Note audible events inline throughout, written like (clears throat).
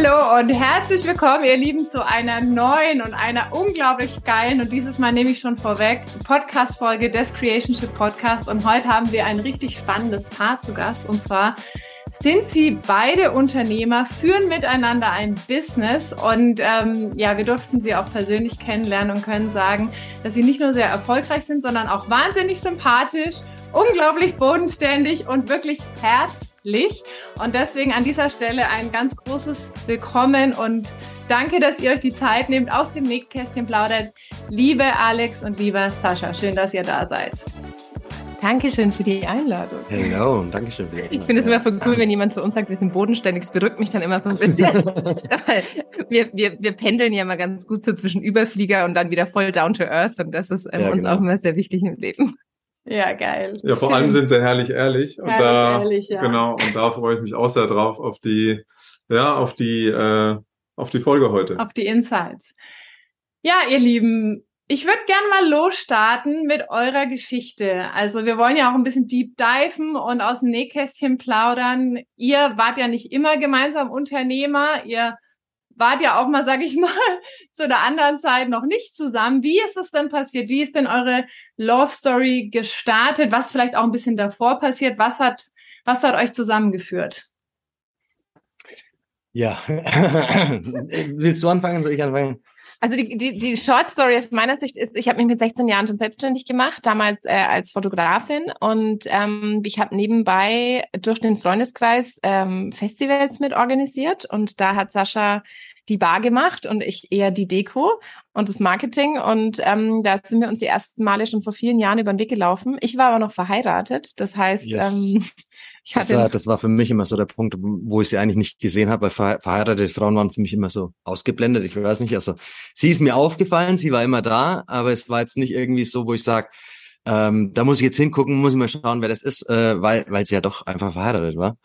Hallo und herzlich willkommen, ihr Lieben, zu einer neuen und einer unglaublich geilen und dieses Mal nehme ich schon vorweg Podcast-Folge des Creationship Podcast. Und heute haben wir ein richtig spannendes Paar zu Gast und zwar sind sie beide Unternehmer, führen miteinander ein Business und ähm, ja, wir durften sie auch persönlich kennenlernen und können sagen, dass sie nicht nur sehr erfolgreich sind, sondern auch wahnsinnig sympathisch, unglaublich bodenständig und wirklich herzlich. Und deswegen an dieser Stelle ein ganz großes Willkommen und danke, dass ihr euch die Zeit nehmt, aus dem Nähkästchen plaudert. Liebe Alex und lieber Sascha, schön, dass ihr da seid. Dankeschön für die Einladung. Hello, und Dankeschön für die Einladung. Ich finde es immer voll cool, wenn jemand zu uns sagt, wir sind bodenständig. Es berückt mich dann immer so ein bisschen. (laughs) wir, wir, wir pendeln ja mal ganz gut so zwischen Überflieger und dann wieder voll down to earth. Und das ist ähm, ja, uns genau. auch immer sehr wichtig im Leben. Ja, geil. Ja, vor Schön. allem sind sie herrlich ehrlich. Und da, ehrlich, ja. Genau, und da freue ich mich auch sehr drauf, auf die, ja, auf die, äh, auf die Folge heute. Auf die Insights. Ja, ihr Lieben, ich würde gerne mal losstarten mit eurer Geschichte. Also wir wollen ja auch ein bisschen deep diven und aus dem Nähkästchen plaudern. Ihr wart ja nicht immer gemeinsam Unternehmer. Ihr wart ja auch mal, sag ich mal, (laughs) zu der anderen Zeit noch nicht zusammen. Wie ist es denn passiert? Wie ist denn eure Love Story gestartet? Was vielleicht auch ein bisschen davor passiert? Was hat, was hat euch zusammengeführt? Ja, (laughs) willst du anfangen? Soll ich anfangen? Also die, die, die Short Story aus meiner Sicht ist, ich habe mich mit 16 Jahren schon selbstständig gemacht, damals äh, als Fotografin und ähm, ich habe nebenbei durch den Freundeskreis ähm, Festivals mit organisiert und da hat Sascha die Bar gemacht und ich eher die Deko und das Marketing. Und ähm, da sind wir uns die ersten Male schon vor vielen Jahren über den Weg gelaufen. Ich war aber noch verheiratet. Das heißt, yes. ähm, ich hatte. Das war, das war für mich immer so der Punkt, wo ich sie eigentlich nicht gesehen habe, weil verheiratete Frauen waren für mich immer so ausgeblendet. Ich weiß nicht. Also sie ist mir aufgefallen, sie war immer da, aber es war jetzt nicht irgendwie so, wo ich sage, ähm, da muss ich jetzt hingucken, muss ich mal schauen, wer das ist, äh, weil, weil sie ja doch einfach verheiratet war.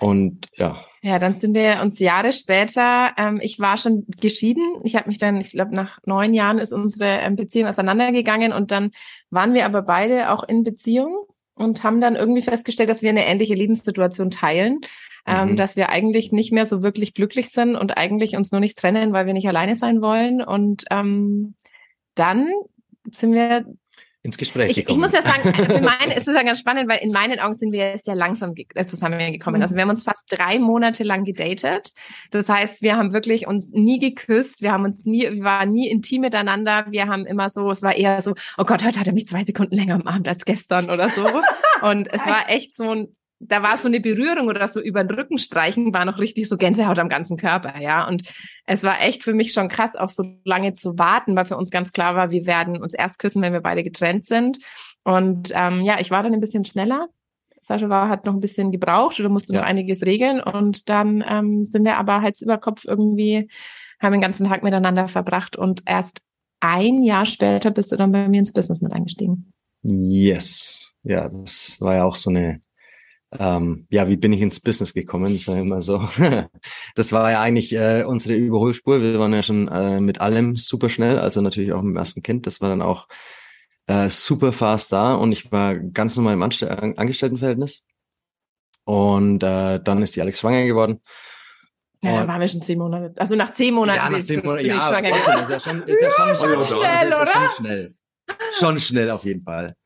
Und ja. Ja, dann sind wir uns Jahre später, ähm, ich war schon geschieden. Ich habe mich dann, ich glaube, nach neun Jahren ist unsere ähm, Beziehung auseinandergegangen und dann waren wir aber beide auch in Beziehung und haben dann irgendwie festgestellt, dass wir eine ähnliche Lebenssituation teilen, ähm, mhm. dass wir eigentlich nicht mehr so wirklich glücklich sind und eigentlich uns nur nicht trennen, weil wir nicht alleine sein wollen. Und ähm, dann sind wir ins Gespräch ich, gekommen. Ich muss ja sagen, (laughs) für meine ist es ja ganz spannend, weil in meinen Augen sind wir sehr langsam äh, zusammengekommen. Also wir haben uns fast drei Monate lang gedatet. Das heißt, wir haben wirklich uns nie geküsst, wir haben uns nie, wir waren nie intim miteinander. Wir haben immer so, es war eher so, oh Gott, heute hat er mich zwei Sekunden länger am Abend als gestern oder so. (laughs) Und es war echt so ein da war so eine Berührung oder so über den Rücken streichen, war noch richtig so Gänsehaut am ganzen Körper, ja. Und es war echt für mich schon krass, auch so lange zu warten, weil für uns ganz klar war, wir werden uns erst küssen, wenn wir beide getrennt sind. Und ähm, ja, ich war dann ein bisschen schneller. Sascha war, hat noch ein bisschen gebraucht oder musste ja. noch einiges regeln. Und dann ähm, sind wir aber Hals über Kopf irgendwie, haben den ganzen Tag miteinander verbracht und erst ein Jahr später bist du dann bei mir ins Business mit eingestiegen. Yes. Ja, das war ja auch so eine ähm, ja, wie bin ich ins Business gekommen, sagen wir mal so. (laughs) das war ja eigentlich äh, unsere Überholspur. Wir waren ja schon äh, mit allem super schnell, also natürlich auch mit dem ersten Kind. Das war dann auch äh, super fast da und ich war ganz normal im Anstell Angestelltenverhältnis. Und äh, dann ist die Alex schwanger geworden. Ja, dann waren wir schon zehn Monate. Also nach zehn Monaten. Ja, nach zehn Monaten. Ja, schwanger. ist ja schon, ist ja schon, (laughs) ja, schon, schnell, ist ja schon schnell. Schon schnell auf jeden Fall.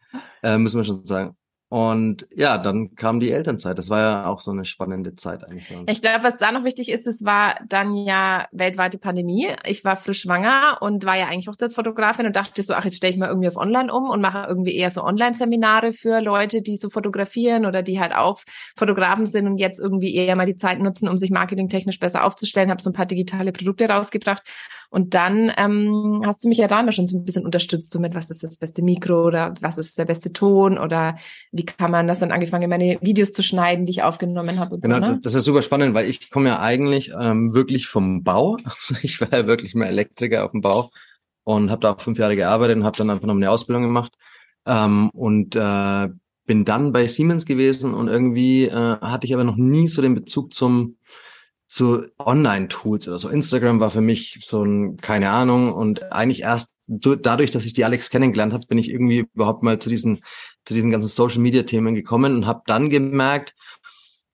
Äh, müssen wir schon sagen. Und ja, dann kam die Elternzeit. Das war ja auch so eine spannende Zeit eigentlich. Ich glaube, was da noch wichtig ist, es war dann ja weltweite Pandemie. Ich war frisch schwanger und war ja eigentlich Hochzeitsfotografin und dachte so, ach, jetzt stelle ich mal irgendwie auf Online um und mache irgendwie eher so Online-Seminare für Leute, die so fotografieren oder die halt auch Fotografen sind und jetzt irgendwie eher mal die Zeit nutzen, um sich marketingtechnisch besser aufzustellen. Habe so ein paar digitale Produkte rausgebracht und dann ähm, hast du mich ja da immer schon so ein bisschen unterstützt, so mit was ist das beste Mikro oder was ist der beste Ton oder wie kann man das dann angefangen, meine Videos zu schneiden, die ich aufgenommen habe. genau, so, ne? das ist super spannend, weil ich komme ja eigentlich ähm, wirklich vom Bau. (laughs) Also ich war ja wirklich mal Elektriker auf dem Bau und habe da auch fünf Jahre gearbeitet und habe dann einfach noch eine Ausbildung gemacht ähm, und äh, bin dann bei Siemens gewesen und irgendwie äh, hatte ich aber noch nie so den Bezug zum zu Online-Tools oder so. Instagram war für mich so ein, keine Ahnung, und eigentlich erst dadurch, dass ich die Alex kennengelernt habe, bin ich irgendwie überhaupt mal zu diesen, zu diesen ganzen Social-Media-Themen gekommen und habe dann gemerkt,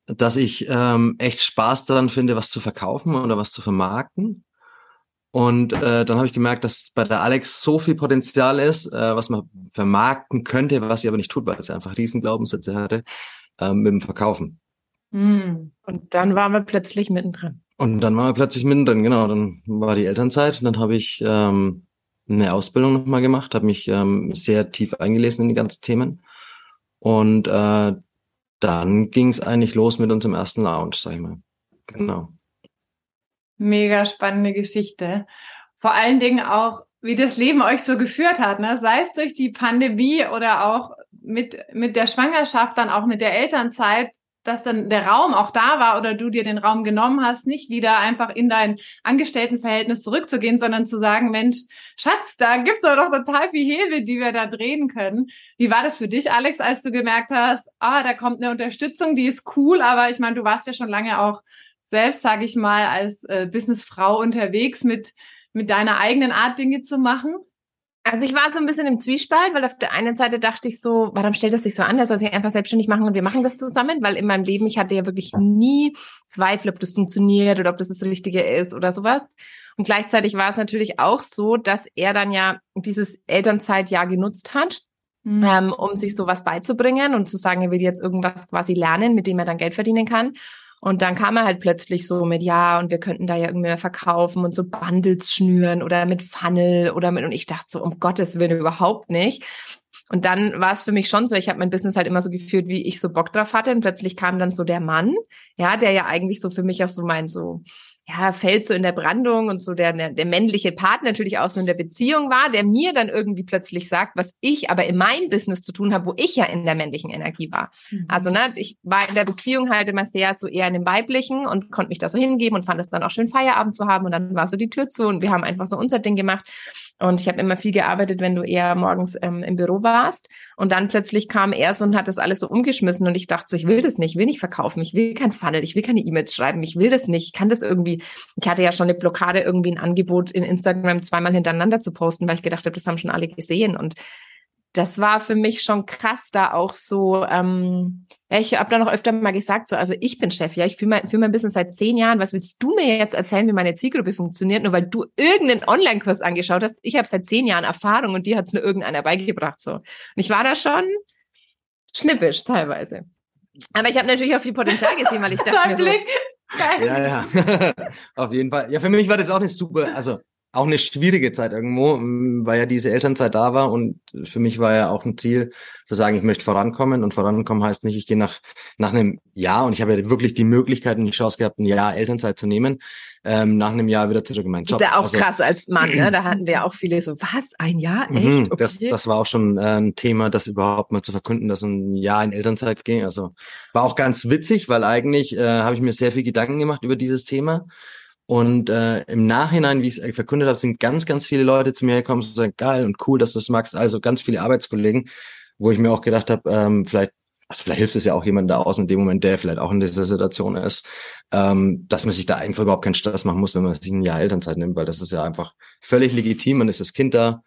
dass ich ähm, echt Spaß daran finde, was zu verkaufen oder was zu vermarkten. Und äh, dann habe ich gemerkt, dass bei der Alex so viel Potenzial ist, äh, was man vermarkten könnte, was sie aber nicht tut, weil sie einfach Riesenglaubenssätze hatte, äh, mit dem Verkaufen. Hm. Und dann waren wir plötzlich mittendrin. Und dann waren wir plötzlich mittendrin, genau. Dann war die Elternzeit und dann habe ich ähm, eine Ausbildung nochmal gemacht, habe mich ähm, sehr tief eingelesen in die ganzen Themen. Und äh, dann ging es eigentlich los mit unserem ersten Lounge, sag ich mal. Genau. Mega spannende Geschichte. Vor allen Dingen auch, wie das Leben euch so geführt hat, ne? sei es durch die Pandemie oder auch mit, mit der Schwangerschaft, dann auch mit der Elternzeit, dass dann der Raum auch da war oder du dir den Raum genommen hast, nicht wieder einfach in dein Angestelltenverhältnis zurückzugehen, sondern zu sagen, Mensch, Schatz, da gibt's doch total viel Hebel, die wir da drehen können. Wie war das für dich, Alex, als du gemerkt hast, ah, da kommt eine Unterstützung, die ist cool, aber ich meine, du warst ja schon lange auch selbst, sage ich mal, als äh, Businessfrau unterwegs mit, mit deiner eigenen Art Dinge zu machen? Also ich war so ein bisschen im Zwiespalt, weil auf der einen Seite dachte ich so, warum stellt das sich so an? Der soll sich einfach selbstständig machen und wir machen das zusammen, weil in meinem Leben, ich hatte ja wirklich nie Zweifel, ob das funktioniert oder ob das das Richtige ist oder sowas. Und gleichzeitig war es natürlich auch so, dass er dann ja dieses Elternzeitjahr genutzt hat, mhm. ähm, um sich sowas beizubringen und zu sagen, er will jetzt irgendwas quasi lernen, mit dem er dann Geld verdienen kann. Und dann kam er halt plötzlich so mit, ja, und wir könnten da ja irgendwie mehr verkaufen und so Bundles schnüren oder mit Funnel oder mit, und ich dachte so, um Gottes Willen überhaupt nicht. Und dann war es für mich schon so, ich habe mein Business halt immer so geführt, wie ich so Bock drauf hatte. Und plötzlich kam dann so der Mann, ja, der ja eigentlich so für mich auch so mein so ja, fällt so in der Brandung und so der, der männliche Part natürlich auch so in der Beziehung war, der mir dann irgendwie plötzlich sagt, was ich aber in meinem Business zu tun habe, wo ich ja in der männlichen Energie war. Mhm. Also, ne, ich war in der Beziehung halt immer sehr so eher in dem weiblichen und konnte mich da so hingeben und fand es dann auch schön, Feierabend zu haben und dann war so die Tür zu und wir haben einfach so unser Ding gemacht. Und ich habe immer viel gearbeitet, wenn du eher morgens ähm, im Büro warst. Und dann plötzlich kam er so und hat das alles so umgeschmissen. Und ich dachte so, ich will das nicht, ich will nicht verkaufen, ich will kein Funnel, ich will keine E-Mails schreiben, ich will das nicht, ich kann das irgendwie. Ich hatte ja schon eine Blockade, irgendwie ein Angebot in Instagram zweimal hintereinander zu posten, weil ich gedacht habe, das haben schon alle gesehen. Und das war für mich schon krass, da auch so, ähm, ja, ich habe da noch öfter mal gesagt, so, also ich bin Chef, ja, ich führe mein, führ mein Business seit zehn Jahren. Was willst du mir jetzt erzählen, wie meine Zielgruppe funktioniert, nur weil du irgendeinen Online-Kurs angeschaut hast? Ich habe seit zehn Jahren Erfahrung und dir hat es nur irgendeiner beigebracht. so. Und ich war da schon schnippisch teilweise. Aber ich habe natürlich auch viel Potenzial gesehen, weil ich (laughs) dachte mir so, ja, ja. (laughs) Auf jeden Fall. Ja, für mich war das auch eine super, also auch eine schwierige Zeit irgendwo, weil ja diese Elternzeit da war und für mich war ja auch ein Ziel zu sagen, ich möchte vorankommen und vorankommen heißt nicht, ich gehe nach nach einem Jahr und ich habe ja wirklich die Möglichkeit und die Chance gehabt, ein Jahr Elternzeit zu nehmen, ähm, nach einem Jahr wieder zurück in meinen Job. Das ist ja auch also, krass als Mann, ne? Da (clears throat) hatten wir auch viele so, was, ein Jahr? Mhm, Echt? Okay. Das, das war auch schon äh, ein Thema, das überhaupt mal zu verkünden, dass ein Jahr in Elternzeit ging. Also war auch ganz witzig, weil eigentlich äh, habe ich mir sehr viel Gedanken gemacht über dieses Thema und äh, im Nachhinein, wie ich es verkündet habe, sind ganz, ganz viele Leute zu mir gekommen und sagen, geil und cool, dass du das magst. Also ganz viele Arbeitskollegen, wo ich mir auch gedacht habe, ähm, vielleicht, also vielleicht hilft es ja auch jemand da außen in dem Moment, der vielleicht auch in dieser Situation ist, ähm, dass man sich da einfach überhaupt keinen Stress machen muss, wenn man sich ein Jahr Elternzeit nimmt, weil das ist ja einfach völlig legitim. Man ist das Kind da,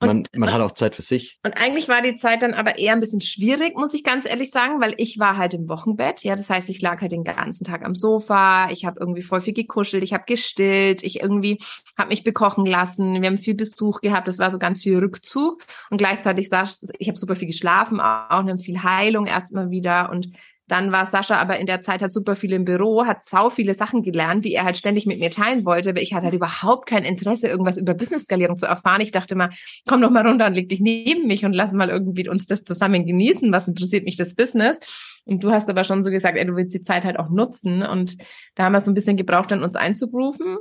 man, man hat auch Zeit für sich. Und eigentlich war die Zeit dann aber eher ein bisschen schwierig, muss ich ganz ehrlich sagen, weil ich war halt im Wochenbett. Ja, das heißt, ich lag halt den ganzen Tag am Sofa. Ich habe irgendwie voll viel gekuschelt. Ich habe gestillt. Ich irgendwie habe mich bekochen lassen. Wir haben viel Besuch gehabt. Das war so ganz viel Rückzug. Und gleichzeitig saß ich habe super viel geschlafen, auch, auch viel Heilung erstmal wieder. Und dann war Sascha aber in der Zeit halt super viel im Büro, hat sau viele Sachen gelernt, die er halt ständig mit mir teilen wollte, aber ich hatte halt überhaupt kein Interesse, irgendwas über Business-Skalierung zu erfahren. Ich dachte mal, komm doch mal runter und leg dich neben mich und lass mal irgendwie uns das zusammen genießen. Was interessiert mich das Business? Und du hast aber schon so gesagt, ey, du willst die Zeit halt auch nutzen. Und da haben wir so ein bisschen gebraucht, dann uns einzugrooven.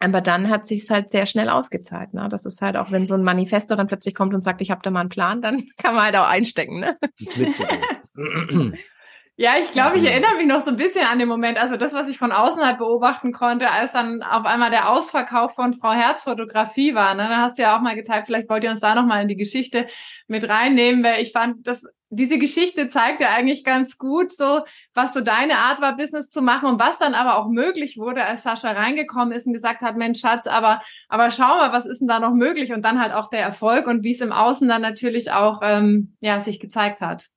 Aber dann hat sich's halt sehr schnell ausgezahlt. Ne? Das ist halt auch, wenn so ein Manifesto dann plötzlich kommt und sagt, ich habe da mal einen Plan, dann (laughs) kann man halt auch einstecken. Ne? (laughs) Ja, ich glaube, ich erinnere mich noch so ein bisschen an den Moment, also das, was ich von außen halt beobachten konnte, als dann auf einmal der Ausverkauf von Frau Herz Fotografie war. Ne? Da hast du ja auch mal geteilt, vielleicht wollt ihr uns da nochmal in die Geschichte mit reinnehmen, weil ich fand, dass diese Geschichte zeigt ja eigentlich ganz gut so, was so deine Art war, Business zu machen und was dann aber auch möglich wurde, als Sascha reingekommen ist und gesagt hat, Mensch, Schatz, aber, aber schau mal, was ist denn da noch möglich? Und dann halt auch der Erfolg und wie es im Außen dann natürlich auch, ähm, ja, sich gezeigt hat.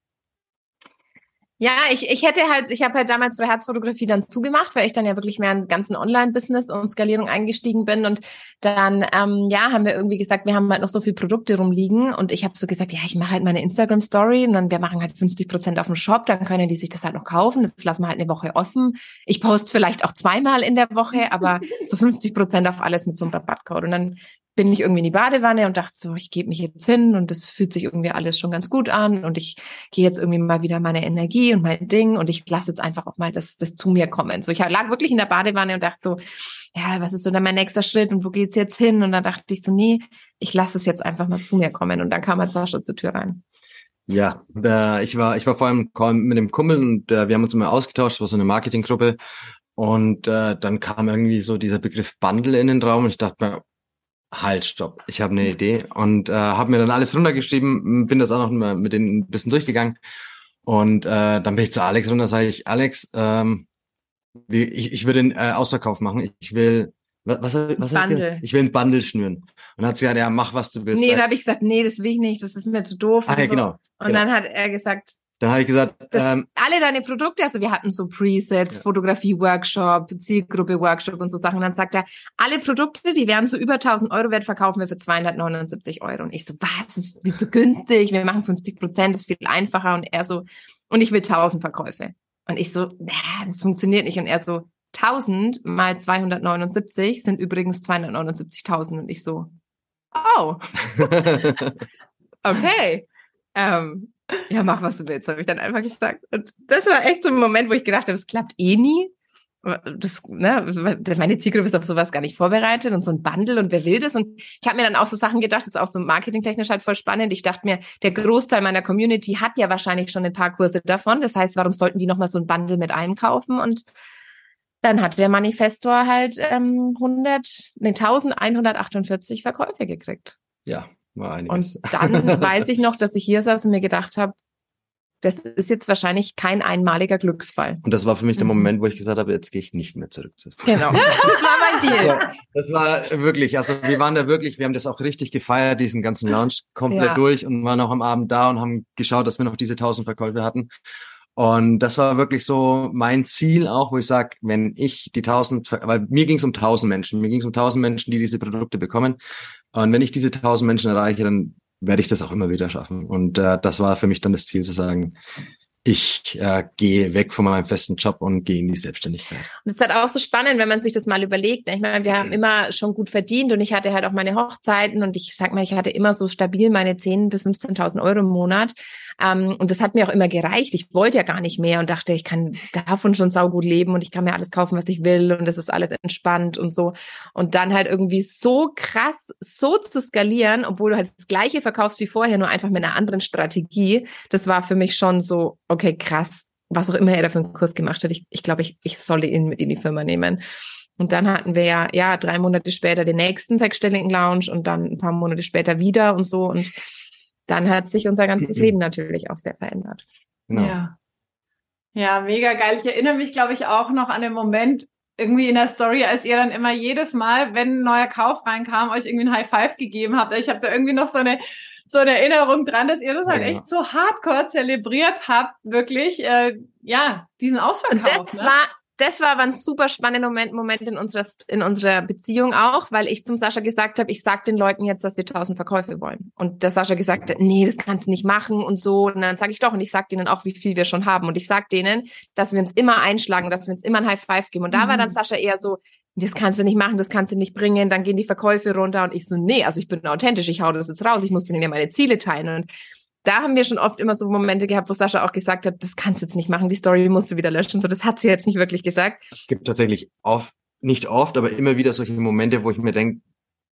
Ja, ich, ich hätte halt, ich habe halt damals für Herzfotografie dann zugemacht, weil ich dann ja wirklich mehr in ganzen Online-Business und Skalierung eingestiegen bin. Und dann, ähm, ja, haben wir irgendwie gesagt, wir haben halt noch so viele Produkte rumliegen. Und ich habe so gesagt, ja, ich mache halt meine Instagram-Story und dann wir machen halt 50 Prozent auf dem Shop, dann können die sich das halt noch kaufen. Das lassen wir halt eine Woche offen. Ich poste vielleicht auch zweimal in der Woche, aber so 50 Prozent auf alles mit so einem Rabattcode. Und dann bin ich irgendwie in die Badewanne und dachte so, ich gebe mich jetzt hin und das fühlt sich irgendwie alles schon ganz gut an und ich gehe jetzt irgendwie mal wieder meine Energie und mein Ding und ich lasse jetzt einfach auch mal das, das zu mir kommen. So, ich lag wirklich in der Badewanne und dachte so, ja, was ist so dann mein nächster Schritt und wo geht's jetzt hin? Und dann dachte ich so, nee, ich lasse es jetzt einfach mal zu mir kommen und dann kam halt Sascha zur Tür rein. Ja, äh, ich war ich war vor allem mit dem Kumpel und äh, wir haben uns immer ausgetauscht, war so eine Marketinggruppe und äh, dann kam irgendwie so dieser Begriff Bundle in den Raum und ich dachte mir, halt, stopp, ich habe eine Idee und äh, habe mir dann alles runtergeschrieben, bin das auch noch mal mit denen ein bisschen durchgegangen und äh, dann bin ich zu Alex runter, sage ich, Alex, ähm, ich, ich würde einen äh, Ausverkauf machen, ich will was, was, Bundle. Ich will ein Bundle schnüren. Und dann hat sie gesagt, ja, mach was du willst. Nee, da habe ich gesagt, nee, das will ich nicht, das ist mir zu doof. Ah, ja, so. genau. Und genau. dann hat er gesagt, dann habe ich gesagt, das, ähm, alle deine Produkte, also wir hatten so Presets, ja. Fotografie-Workshop, Zielgruppe-Workshop und so Sachen. Und dann sagt er, alle Produkte, die werden so über 1000 Euro wert, verkaufen wir für 279 Euro. Und ich so, was, das ist viel zu günstig, wir machen 50 Prozent, das ist viel einfacher. Und er so, und ich will 1000 Verkäufe. Und ich so, nah, das funktioniert nicht. Und er so, 1000 mal 279 sind übrigens 279.000. Und ich so, oh, (laughs) (laughs) okay. Ähm, ja, mach, was du willst, habe ich dann einfach gesagt. Und das war echt so ein Moment, wo ich gedacht habe, es klappt eh nie. Das, ne, meine Zielgruppe ist auf sowas gar nicht vorbereitet und so ein Bundle und wer will das? Und ich habe mir dann auch so Sachen gedacht, das ist auch so marketingtechnisch halt voll spannend. Ich dachte mir, der Großteil meiner Community hat ja wahrscheinlich schon ein paar Kurse davon. Das heißt, warum sollten die nochmal so ein Bundle mit einkaufen? Und dann hat der Manifestor halt ähm, 100, nee, 1148 Verkäufe gekriegt. Ja, war einiges. Und (laughs) dann weiß ich noch, dass ich hier saß und mir gedacht habe, das ist jetzt wahrscheinlich kein einmaliger Glücksfall. Und das war für mich der mhm. Moment, wo ich gesagt habe, jetzt gehe ich nicht mehr zurück zu Genau. (laughs) Das war mein Deal. Also, das war wirklich, also wir waren da wirklich, wir haben das auch richtig gefeiert, diesen ganzen Launch komplett ja. durch und waren auch am Abend da und haben geschaut, dass wir noch diese 1000 Verkäufe hatten. Und das war wirklich so mein Ziel auch, wo ich sage, wenn ich die 1000, weil mir ging es um 1000 Menschen, mir ging es um 1000 Menschen, die diese Produkte bekommen. Und wenn ich diese 1000 Menschen erreiche, dann werde ich das auch immer wieder schaffen. Und äh, das war für mich dann das Ziel zu sagen, ich äh, gehe weg von meinem festen Job und gehe in die Selbstständigkeit. Und das ist halt auch so spannend, wenn man sich das mal überlegt. Ich meine, wir haben immer schon gut verdient und ich hatte halt auch meine Hochzeiten und ich sag mal, ich hatte immer so stabil meine 10.000 bis 15.000 Euro im Monat. Ähm, und das hat mir auch immer gereicht. Ich wollte ja gar nicht mehr und dachte, ich kann davon schon saugut leben und ich kann mir alles kaufen, was ich will und das ist alles entspannt und so. Und dann halt irgendwie so krass, so zu skalieren, obwohl du halt das Gleiche verkaufst wie vorher, nur einfach mit einer anderen Strategie. Das war für mich schon so, okay, krass, was auch immer er da für einen Kurs gemacht hat. Ich, ich glaube, ich, ich solle ihn mit in die Firma nehmen. Und dann hatten wir ja, ja, drei Monate später den nächsten sechsstelligen Lounge und dann ein paar Monate später wieder und so. Und dann hat sich unser ganzes Leben natürlich auch sehr verändert. Genau. Ja. Ja, mega geil. Ich erinnere mich, glaube ich, auch noch an den Moment irgendwie in der Story, als ihr dann immer jedes Mal, wenn ein neuer Kauf reinkam, euch irgendwie ein High Five gegeben habt. Ich habe da irgendwie noch so eine so eine Erinnerung dran, dass ihr das halt ja. echt so hardcore zelebriert habt, wirklich, äh, ja, diesen Ausverkauf. Und das ne? war das war aber ein super spannender Moment, Moment in unserer, in unserer Beziehung auch, weil ich zum Sascha gesagt habe, ich sag den Leuten jetzt, dass wir tausend Verkäufe wollen. Und der Sascha gesagt hat, nee, das kannst du nicht machen und so. Und dann sage ich doch, und ich sag denen auch, wie viel wir schon haben. Und ich sag denen, dass wir uns immer einschlagen, dass wir uns immer ein High Five geben. Und da mhm. war dann. Sascha eher so, das kannst du nicht machen, das kannst du nicht bringen, dann gehen die Verkäufe runter und ich so, nee, also ich bin authentisch, ich hau das jetzt raus, ich muss denen ja meine Ziele teilen. Und da haben wir schon oft immer so Momente gehabt, wo Sascha auch gesagt hat, das kannst du jetzt nicht machen, die Story musst du wieder löschen, so das hat sie jetzt nicht wirklich gesagt. Es gibt tatsächlich oft, nicht oft, aber immer wieder solche Momente, wo ich mir denke,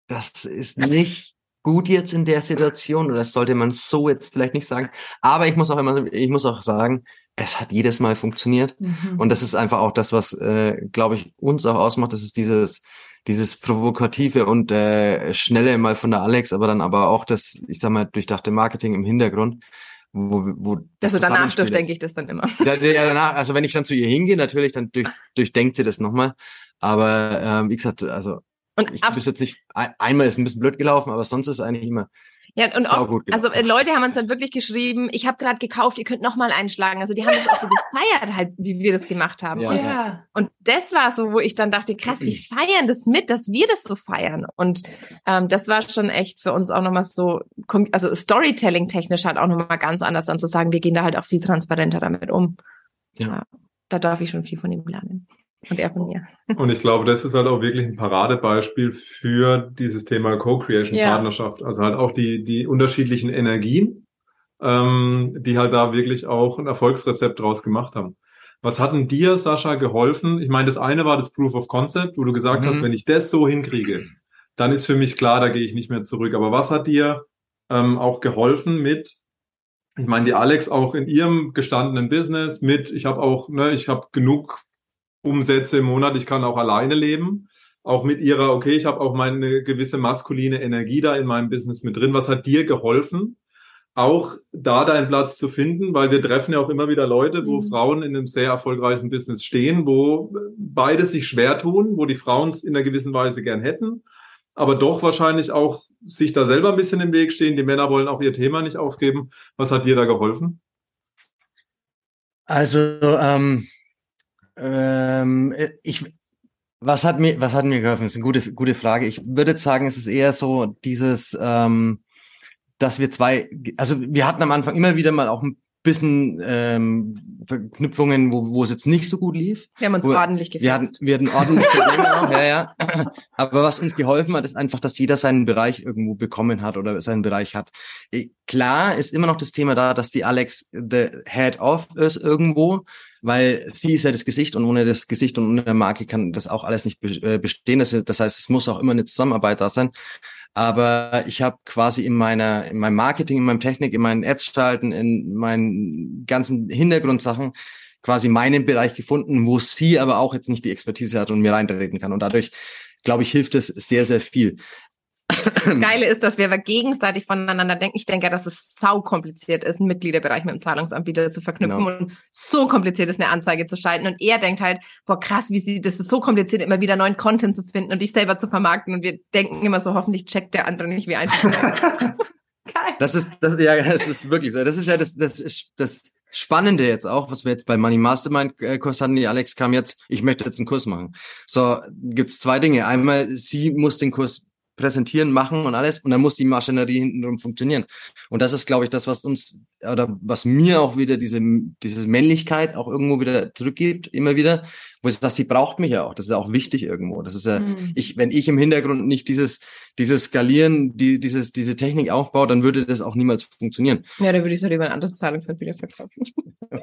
das ist nicht gut jetzt in der Situation oder das sollte man so jetzt vielleicht nicht sagen, aber ich muss auch immer, ich muss auch sagen, es hat jedes Mal funktioniert. Mhm. Und das ist einfach auch das, was, äh, glaube ich, uns auch ausmacht. Das ist dieses, dieses provokative und äh, schnelle mal von der Alex, aber dann aber auch das, ich sag mal, durchdachte Marketing im Hintergrund. Wo, wo also danach durchdenke ich das dann immer. Ja, danach, also wenn ich dann zu ihr hingehe, natürlich, dann durch, durchdenkt sie das nochmal. Aber ähm, wie gesagt, also und ich bis jetzt nicht, einmal ist ein bisschen blöd gelaufen, aber sonst ist eigentlich immer Ja, und auch, also äh, Leute haben uns dann wirklich geschrieben, ich habe gerade gekauft, ihr könnt noch mal einschlagen. Also die haben das auch so gefeiert, halt, wie wir das gemacht haben. Ja, und, ja. und das war so, wo ich dann dachte, krass, die feiern das mit, dass wir das so feiern. Und ähm, das war schon echt für uns auch nochmal so, also Storytelling-technisch halt auch nochmal ganz anders dann zu sagen, wir gehen da halt auch viel transparenter damit um. Ja. ja. Da darf ich schon viel von ihm lernen. Und er von mir. Und ich glaube, das ist halt auch wirklich ein Paradebeispiel für dieses Thema Co-Creation, ja. Partnerschaft. Also halt auch die, die unterschiedlichen Energien, ähm, die halt da wirklich auch ein Erfolgsrezept draus gemacht haben. Was hat denn dir, Sascha, geholfen? Ich meine, das eine war das Proof of Concept, wo du gesagt mhm. hast, wenn ich das so hinkriege, dann ist für mich klar, da gehe ich nicht mehr zurück. Aber was hat dir ähm, auch geholfen mit, ich meine, die Alex auch in ihrem gestandenen Business mit, ich habe auch, ne, ich habe genug Umsätze im Monat, ich kann auch alleine leben. Auch mit ihrer, okay, ich habe auch meine gewisse maskuline Energie da in meinem Business mit drin. Was hat dir geholfen, auch da deinen Platz zu finden? Weil wir treffen ja auch immer wieder Leute, wo mhm. Frauen in einem sehr erfolgreichen Business stehen, wo beide sich schwer tun, wo die Frauen es in einer gewissen Weise gern hätten, aber doch wahrscheinlich auch sich da selber ein bisschen im Weg stehen. Die Männer wollen auch ihr Thema nicht aufgeben. Was hat dir da geholfen? Also ähm, ähm, äh, ich, was hat mir, was hat mir geholfen? Das ist eine gute, gute Frage. Ich würde sagen, es ist eher so dieses, ähm, dass wir zwei, also wir hatten am Anfang immer wieder mal auch ein bisschen ähm, Verknüpfungen, wo, wo es jetzt nicht so gut lief. Wir haben uns wo, ordentlich gefetzt. Wir hatten, wir hatten ordentlich (laughs) ja, ja. Aber was uns geholfen hat, ist einfach, dass jeder seinen Bereich irgendwo bekommen hat oder seinen Bereich hat. Klar ist immer noch das Thema da, dass die Alex the head of ist irgendwo, weil sie ist ja das Gesicht und ohne das Gesicht und ohne der Marke kann das auch alles nicht äh, bestehen. Das, heißt, es muss auch immer eine Zusammenarbeit da sein. Aber ich habe quasi in meiner, in meinem Marketing, in meinem Technik, in meinen Ads schalten, in meinen ganzen Hintergrundsachen quasi meinen Bereich gefunden, wo sie aber auch jetzt nicht die Expertise hat und mir reintreten kann. Und dadurch, glaube ich, hilft es sehr, sehr viel. Das Geile ist, dass wir aber gegenseitig voneinander denken. Ich denke, dass es sau kompliziert ist, einen Mitgliederbereich mit dem Zahlungsanbieter zu verknüpfen genau. und so kompliziert ist, eine Anzeige zu schalten. Und er denkt halt, boah, krass, wie sie, das ist so kompliziert, immer wieder neuen Content zu finden und dich selber zu vermarkten. Und wir denken immer so, hoffentlich checkt der andere nicht, wie einfach. (laughs) Geil. Das ist, das, ja, das ist wirklich so. Das ist ja das, das, das Spannende jetzt auch, was wir jetzt bei Money Mastermind äh, Kurs hatten, die Alex kam jetzt, ich möchte jetzt einen Kurs machen. So, gibt's zwei Dinge. Einmal, sie muss den Kurs präsentieren, machen und alles. Und dann muss die Maschinerie hintenrum funktionieren. Und das ist, glaube ich, das, was uns oder was mir auch wieder diese, diese Männlichkeit auch irgendwo wieder zurückgibt, immer wieder, wo es dass sie braucht mich ja auch. Das ist ja auch wichtig irgendwo. Das ist ja, mhm. ich, wenn ich im Hintergrund nicht dieses, dieses Skalieren, die, dieses, diese Technik aufbaue, dann würde das auch niemals funktionieren. Ja, dann würde ich es halt über ein anderes Zahlungsanbieter verkaufen. (laughs)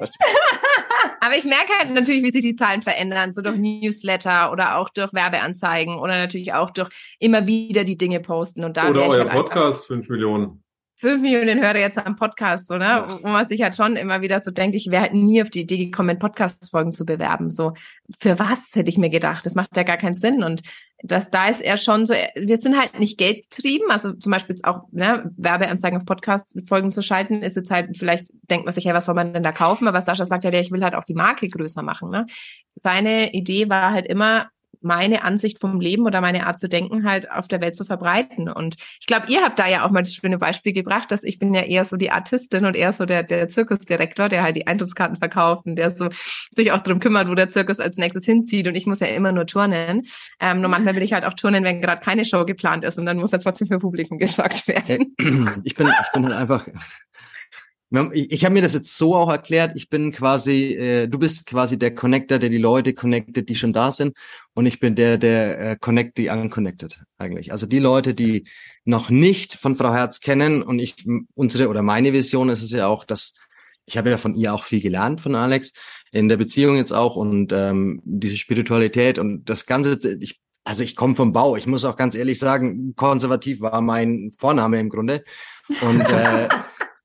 Aber ich merke halt natürlich, wie sich die Zahlen verändern, so durch Newsletter oder auch durch Werbeanzeigen oder natürlich auch durch immer wieder die Dinge posten. Und da oder euer halt Podcast, fünf Millionen. Fünf Millionen Hörer jetzt am Podcast, so, ne? Wo man sich halt schon immer wieder so denkt, ich wäre halt nie auf die Idee gekommen, Podcast-Folgen zu bewerben. So, für was hätte ich mir gedacht? Das macht ja gar keinen Sinn. Und das, da ist er schon so, wir sind halt nicht geldgetrieben, also zum Beispiel jetzt auch ne, Werbeanzeigen auf Podcast-Folgen zu schalten, ist jetzt halt, vielleicht denkt man sich, hey, was soll man denn da kaufen? Aber Sascha sagt ja, ich will halt auch die Marke größer machen. Ne? Seine Idee war halt immer, meine Ansicht vom Leben oder meine Art zu denken halt auf der Welt zu verbreiten. Und ich glaube, ihr habt da ja auch mal das schöne Beispiel gebracht, dass ich bin ja eher so die Artistin und eher so der, der Zirkusdirektor, der halt die Eintrittskarten verkauft und der so sich auch darum kümmert, wo der Zirkus als nächstes hinzieht. Und ich muss ja immer nur turnen. Ähm, nur manchmal will ich halt auch turnen, wenn gerade keine Show geplant ist und dann muss ja trotzdem für Publikum gesorgt werden. (clears throat) Ich bin, ich bin halt einfach ich, habe mir das jetzt so auch erklärt, ich bin quasi, äh, du bist quasi der Connector, der die Leute connectet, die schon da sind, und ich bin der, der äh, connect die unconnected eigentlich. Also die Leute, die noch nicht von Frau Herz kennen, und ich, unsere oder meine Vision ist es ja auch, dass ich habe ja von ihr auch viel gelernt, von Alex, in der Beziehung jetzt auch und ähm, diese Spiritualität und das Ganze, ich, also ich komme vom Bau, ich muss auch ganz ehrlich sagen, konservativ war mein Vorname im Grunde. Und (laughs) äh,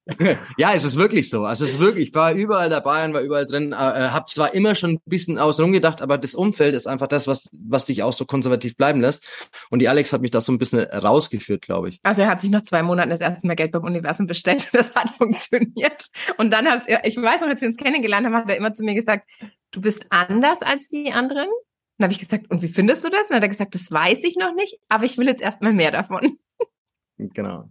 (laughs) ja, es ist wirklich so. Also es ist wirklich, ich war überall dabei und war überall drin, äh, äh habe zwar immer schon ein bisschen außen gedacht, aber das Umfeld ist einfach das, was, was dich auch so konservativ bleiben lässt. Und die Alex hat mich da so ein bisschen rausgeführt, glaube ich. Also er hat sich nach zwei Monaten das erste Mal Geld beim Universum bestellt und das hat (laughs) funktioniert. Und dann hat er, ich weiß noch, als wir uns kennengelernt haben, hat er immer zu mir gesagt, du bist anders als die anderen. Dann habe ich gesagt, und wie findest du das? Und hat er gesagt, das weiß ich noch nicht, aber ich will jetzt erstmal mehr davon. Genau.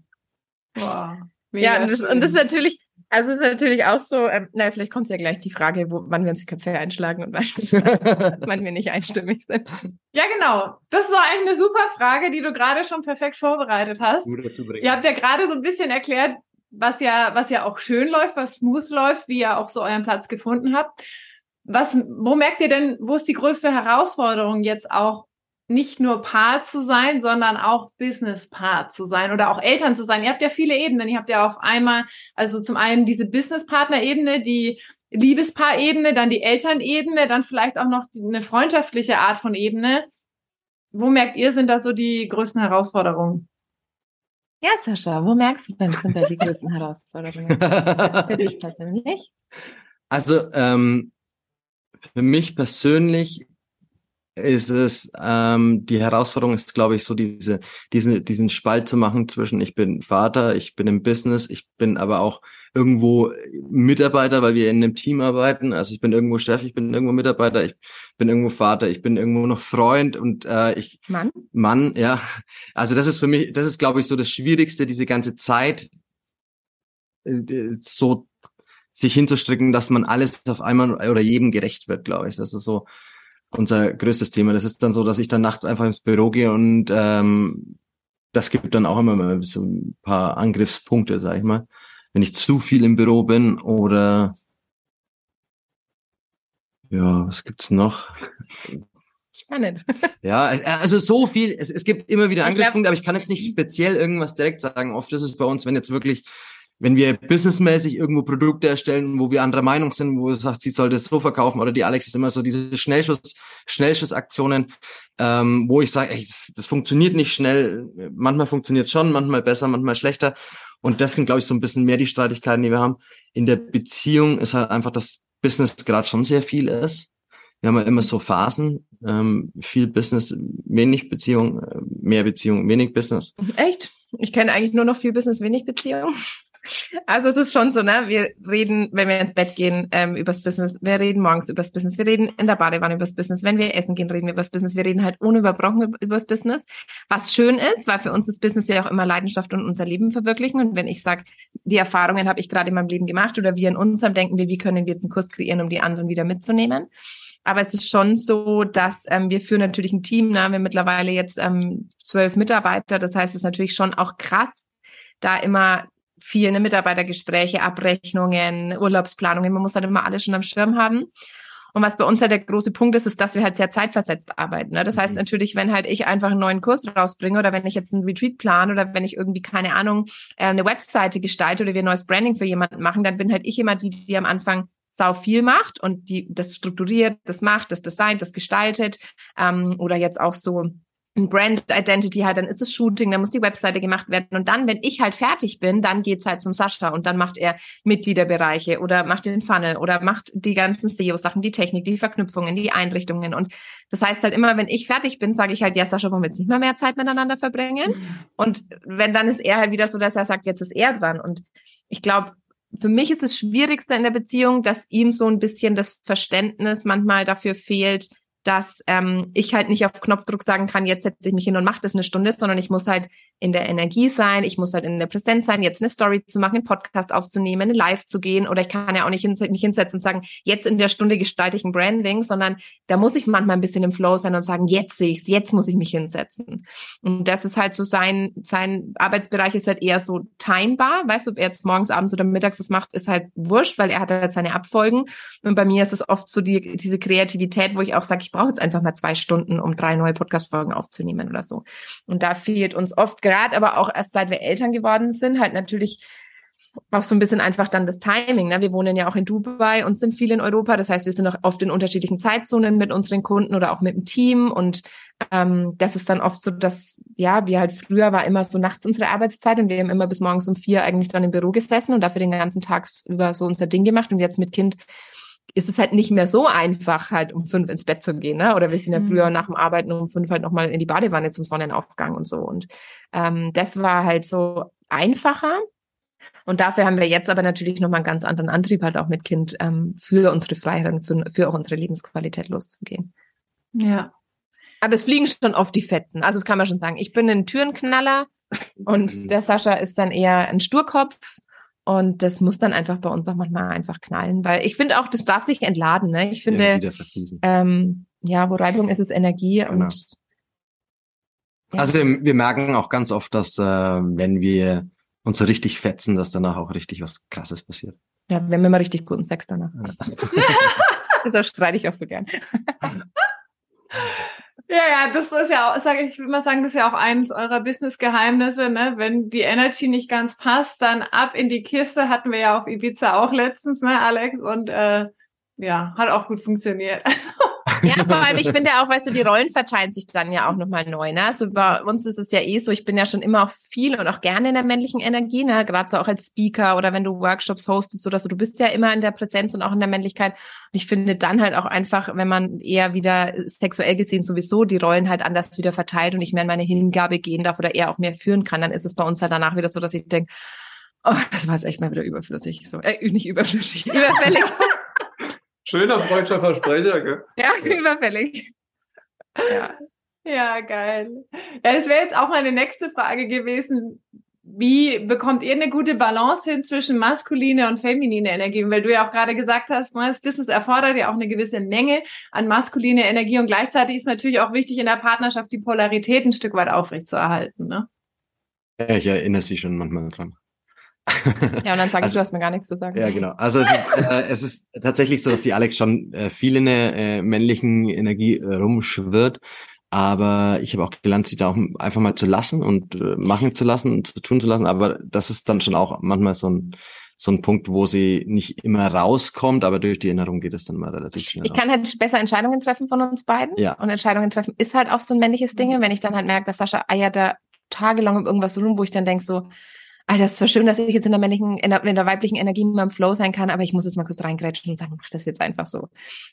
Wow. Ja, und das, und das ist natürlich, also ist natürlich auch so, ähm, na, vielleicht kommt ja gleich die Frage, wo, wann wir uns die Köpfe einschlagen und wann wir nicht (laughs) einstimmig sind. Ja, genau. Das ist doch eigentlich eine super Frage, die du gerade schon perfekt vorbereitet hast. Ihr habt ja gerade so ein bisschen erklärt, was ja, was ja auch schön läuft, was smooth läuft, wie ihr auch so euren Platz gefunden habt. Was, wo merkt ihr denn, wo ist die größte Herausforderung jetzt auch nicht nur Paar zu sein, sondern auch Business-Paar zu sein oder auch Eltern zu sein. Ihr habt ja viele Ebenen. Ihr habt ja auch einmal, also zum einen diese Business-Partner-Ebene, die Liebespaar-Ebene, dann die Elternebene, dann vielleicht auch noch eine freundschaftliche Art von Ebene. Wo merkt ihr, sind da so die größten Herausforderungen? Ja, Sascha, wo merkst du denn, sind da die größten Herausforderungen (laughs) für dich persönlich? Also ähm, für mich persönlich ist es ähm, die Herausforderung ist, glaube ich, so diese diesen diesen Spalt zu machen zwischen ich bin Vater, ich bin im Business, ich bin aber auch irgendwo Mitarbeiter, weil wir in einem Team arbeiten. Also ich bin irgendwo Chef, ich bin irgendwo Mitarbeiter, ich bin irgendwo Vater, ich bin irgendwo noch Freund und äh, ich Mann. Mann, ja. Also das ist für mich, das ist glaube ich so das Schwierigste, diese ganze Zeit äh, so sich hinzustricken, dass man alles auf einmal oder jedem gerecht wird, glaube ich. Das ist so unser größtes Thema. Das ist dann so, dass ich dann nachts einfach ins Büro gehe und ähm, das gibt dann auch immer mal so ein paar Angriffspunkte, sag ich mal. Wenn ich zu viel im Büro bin oder ja, was gibt's noch? Spannend. Ja, also so viel, es, es gibt immer wieder Angriffspunkte, aber ich kann jetzt nicht (laughs) speziell irgendwas direkt sagen. Oft ist es bei uns, wenn jetzt wirklich wenn wir businessmäßig irgendwo Produkte erstellen, wo wir anderer Meinung sind, wo es sagt, sie soll das so verkaufen, oder die Alex ist immer so diese Schnellschuss, Schnellschussaktionen, ähm, wo ich sage, ey, das, das funktioniert nicht schnell. Manchmal funktioniert es schon, manchmal besser, manchmal schlechter. Und das sind, glaube ich, so ein bisschen mehr die Streitigkeiten, die wir haben. In der Beziehung ist halt einfach, dass Business gerade schon sehr viel ist. Wir haben ja immer so Phasen, ähm, viel Business, wenig Beziehung, äh, mehr Beziehung, wenig Business. Echt? Ich kenne eigentlich nur noch viel Business, wenig Beziehung. Also es ist schon so, ne? Wir reden, wenn wir ins Bett gehen, ähm, übers Business. Wir reden morgens übers Business. Wir reden in der Badewanne übers Business. Wenn wir essen gehen, reden wir übers Business. Wir reden halt unüberbrochen übers Business. Was schön ist, weil für uns ist Business ja auch immer Leidenschaft und unser Leben verwirklichen. Und wenn ich sage, die Erfahrungen habe ich gerade in meinem Leben gemacht oder wir in unserem denken wir, wie können wir jetzt einen Kurs kreieren, um die anderen wieder mitzunehmen. Aber es ist schon so, dass ähm, wir führen natürlich ein Team. Ne? Wir haben mittlerweile jetzt ähm, zwölf Mitarbeiter. Das heißt, es ist natürlich schon auch krass, da immer viele ne, Mitarbeitergespräche, Abrechnungen, Urlaubsplanungen. Man muss halt immer alles schon am Schirm haben. Und was bei uns halt der große Punkt ist, ist, dass wir halt sehr zeitversetzt arbeiten. Ne? Das heißt mhm. natürlich, wenn halt ich einfach einen neuen Kurs rausbringe oder wenn ich jetzt einen Retreat plane oder wenn ich irgendwie, keine Ahnung, äh, eine Webseite gestalte oder wir ein neues Branding für jemanden machen, dann bin halt ich immer die, die am Anfang sau viel macht und die das strukturiert, das macht, das designt, das gestaltet ähm, oder jetzt auch so ein Brand Identity halt, dann ist es Shooting, dann muss die Webseite gemacht werden. Und dann, wenn ich halt fertig bin, dann geht's halt zum Sascha und dann macht er Mitgliederbereiche oder macht den Funnel oder macht die ganzen SEO-Sachen, die Technik, die Verknüpfungen, die Einrichtungen. Und das heißt halt immer, wenn ich fertig bin, sage ich halt, ja, Sascha, wollen wir jetzt nicht mehr mehr Zeit miteinander verbringen? Und wenn dann ist er halt wieder so, dass er sagt, jetzt ist er dran. Und ich glaube, für mich ist das Schwierigste in der Beziehung, dass ihm so ein bisschen das Verständnis manchmal dafür fehlt, dass ähm, ich halt nicht auf Knopfdruck sagen kann, jetzt setze ich mich hin und mache das eine Stunde, sondern ich muss halt in der Energie sein, ich muss halt in der Präsenz sein, jetzt eine Story zu machen, einen Podcast aufzunehmen, Live zu gehen oder ich kann ja auch nicht hin, mich hinsetzen und sagen, jetzt in der Stunde gestalte ich ein Branding, sondern da muss ich manchmal ein bisschen im Flow sein und sagen, jetzt sehe ich's, jetzt muss ich mich hinsetzen. Und das ist halt so sein, sein Arbeitsbereich ist halt eher so timebar, weißt du, ob er jetzt morgens, abends oder mittags das macht, ist halt wurscht, weil er hat halt seine Abfolgen und bei mir ist es oft so die, diese Kreativität, wo ich auch sage, ich brauche jetzt einfach mal zwei Stunden, um drei neue Podcast-Folgen aufzunehmen oder so. Und da fehlt uns oft gerade, aber auch erst seit wir Eltern geworden sind, halt natürlich auch so ein bisschen einfach dann das Timing. Ne? Wir wohnen ja auch in Dubai und sind viel in Europa. Das heißt, wir sind auch oft in unterschiedlichen Zeitzonen mit unseren Kunden oder auch mit dem Team. Und ähm, das ist dann oft so, dass, ja, wir halt früher war immer so nachts unsere Arbeitszeit und wir haben immer bis morgens um vier eigentlich dann im Büro gesessen und dafür den ganzen Tag über so unser Ding gemacht. Und jetzt mit Kind ist es halt nicht mehr so einfach, halt um fünf ins Bett zu gehen, ne? Oder wir sind ja mhm. früher nach dem Arbeiten um fünf halt nochmal in die Badewanne zum Sonnenaufgang und so. Und ähm, das war halt so einfacher. Und dafür haben wir jetzt aber natürlich nochmal einen ganz anderen Antrieb, halt auch mit Kind ähm, für unsere Freiheit und für, für auch unsere Lebensqualität loszugehen. Ja. Aber es fliegen schon oft die Fetzen. Also das kann man schon sagen. Ich bin ein Türenknaller Und der Sascha ist dann eher ein Sturkopf. Und das muss dann einfach bei uns auch manchmal einfach knallen, weil ich finde auch, das darf sich entladen. Ne? Ich finde, ähm, ja, wo Reibung ist, ist Energie genau. und ja. Also wir, wir, merken auch ganz oft, dass äh, wenn wir uns so richtig fetzen, dass danach auch richtig was Krasses passiert. Ja, wir haben immer richtig guten Sex danach. Ja. (laughs) Deshalb streite ich auch so gern. (laughs) Ja, ja, das ist ja auch, sag ich, ich würde mal sagen, das ist ja auch eines eurer Business-Geheimnisse, ne? Wenn die Energy nicht ganz passt, dann ab in die Kiste, hatten wir ja auf Ibiza auch letztens, ne, Alex? Und äh, ja, hat auch gut funktioniert. (laughs) Ja, vor allem, ich finde auch, weißt du, die Rollen verteilen sich dann ja auch nochmal neu. Ne? Also bei uns ist es ja eh so, ich bin ja schon immer auch viel und auch gerne in der männlichen Energie, ne? gerade so auch als Speaker oder wenn du Workshops hostest oder so, du bist ja immer in der Präsenz und auch in der Männlichkeit. Und ich finde dann halt auch einfach, wenn man eher wieder sexuell gesehen sowieso die Rollen halt anders wieder verteilt und ich mehr in meine Hingabe gehen darf oder eher auch mehr führen kann, dann ist es bei uns halt danach wieder so, dass ich denke, oh, das war jetzt echt mal wieder überflüssig. So, äh, nicht überflüssig, (laughs) überfällig. Schöner freudscher Versprecher, gell? (laughs) Ja, überfällig. Ja. ja, geil. Ja, das wäre jetzt auch meine nächste Frage gewesen. Wie bekommt ihr eine gute Balance hin zwischen maskuline und feminine Energie? Weil du ja auch gerade gesagt hast, ne, das Business erfordert ja auch eine gewisse Menge an maskuline Energie und gleichzeitig ist natürlich auch wichtig in der Partnerschaft die Polarität ein Stück weit aufrechtzuerhalten. Ne? Ja, ich erinnere sie schon manchmal dran. Ja, und dann sage ich, also, du hast mir gar nichts zu sagen. Ja, genau. Also es ist, äh, es ist tatsächlich so, dass die Alex schon äh, viel in der äh, männlichen Energie äh, rumschwirrt. Aber ich habe auch gelernt, sie da auch einfach mal zu lassen und äh, machen zu lassen und zu tun zu lassen. Aber das ist dann schon auch manchmal so ein, so ein Punkt, wo sie nicht immer rauskommt, aber durch die Erinnerung geht es dann mal relativ schnell. Ich kann halt besser Entscheidungen treffen von uns beiden. Ja. Und Entscheidungen treffen ist halt auch so ein männliches Ding. Wenn ich dann halt merke, dass Sascha eiert da tagelang um irgendwas rum, wo ich dann denke so, Alter, es ist zwar schön, dass ich jetzt in der männlichen, in der, in der weiblichen Energie mit meinem Flow sein kann, aber ich muss jetzt mal kurz reingrätschen und sagen, mach das jetzt einfach so.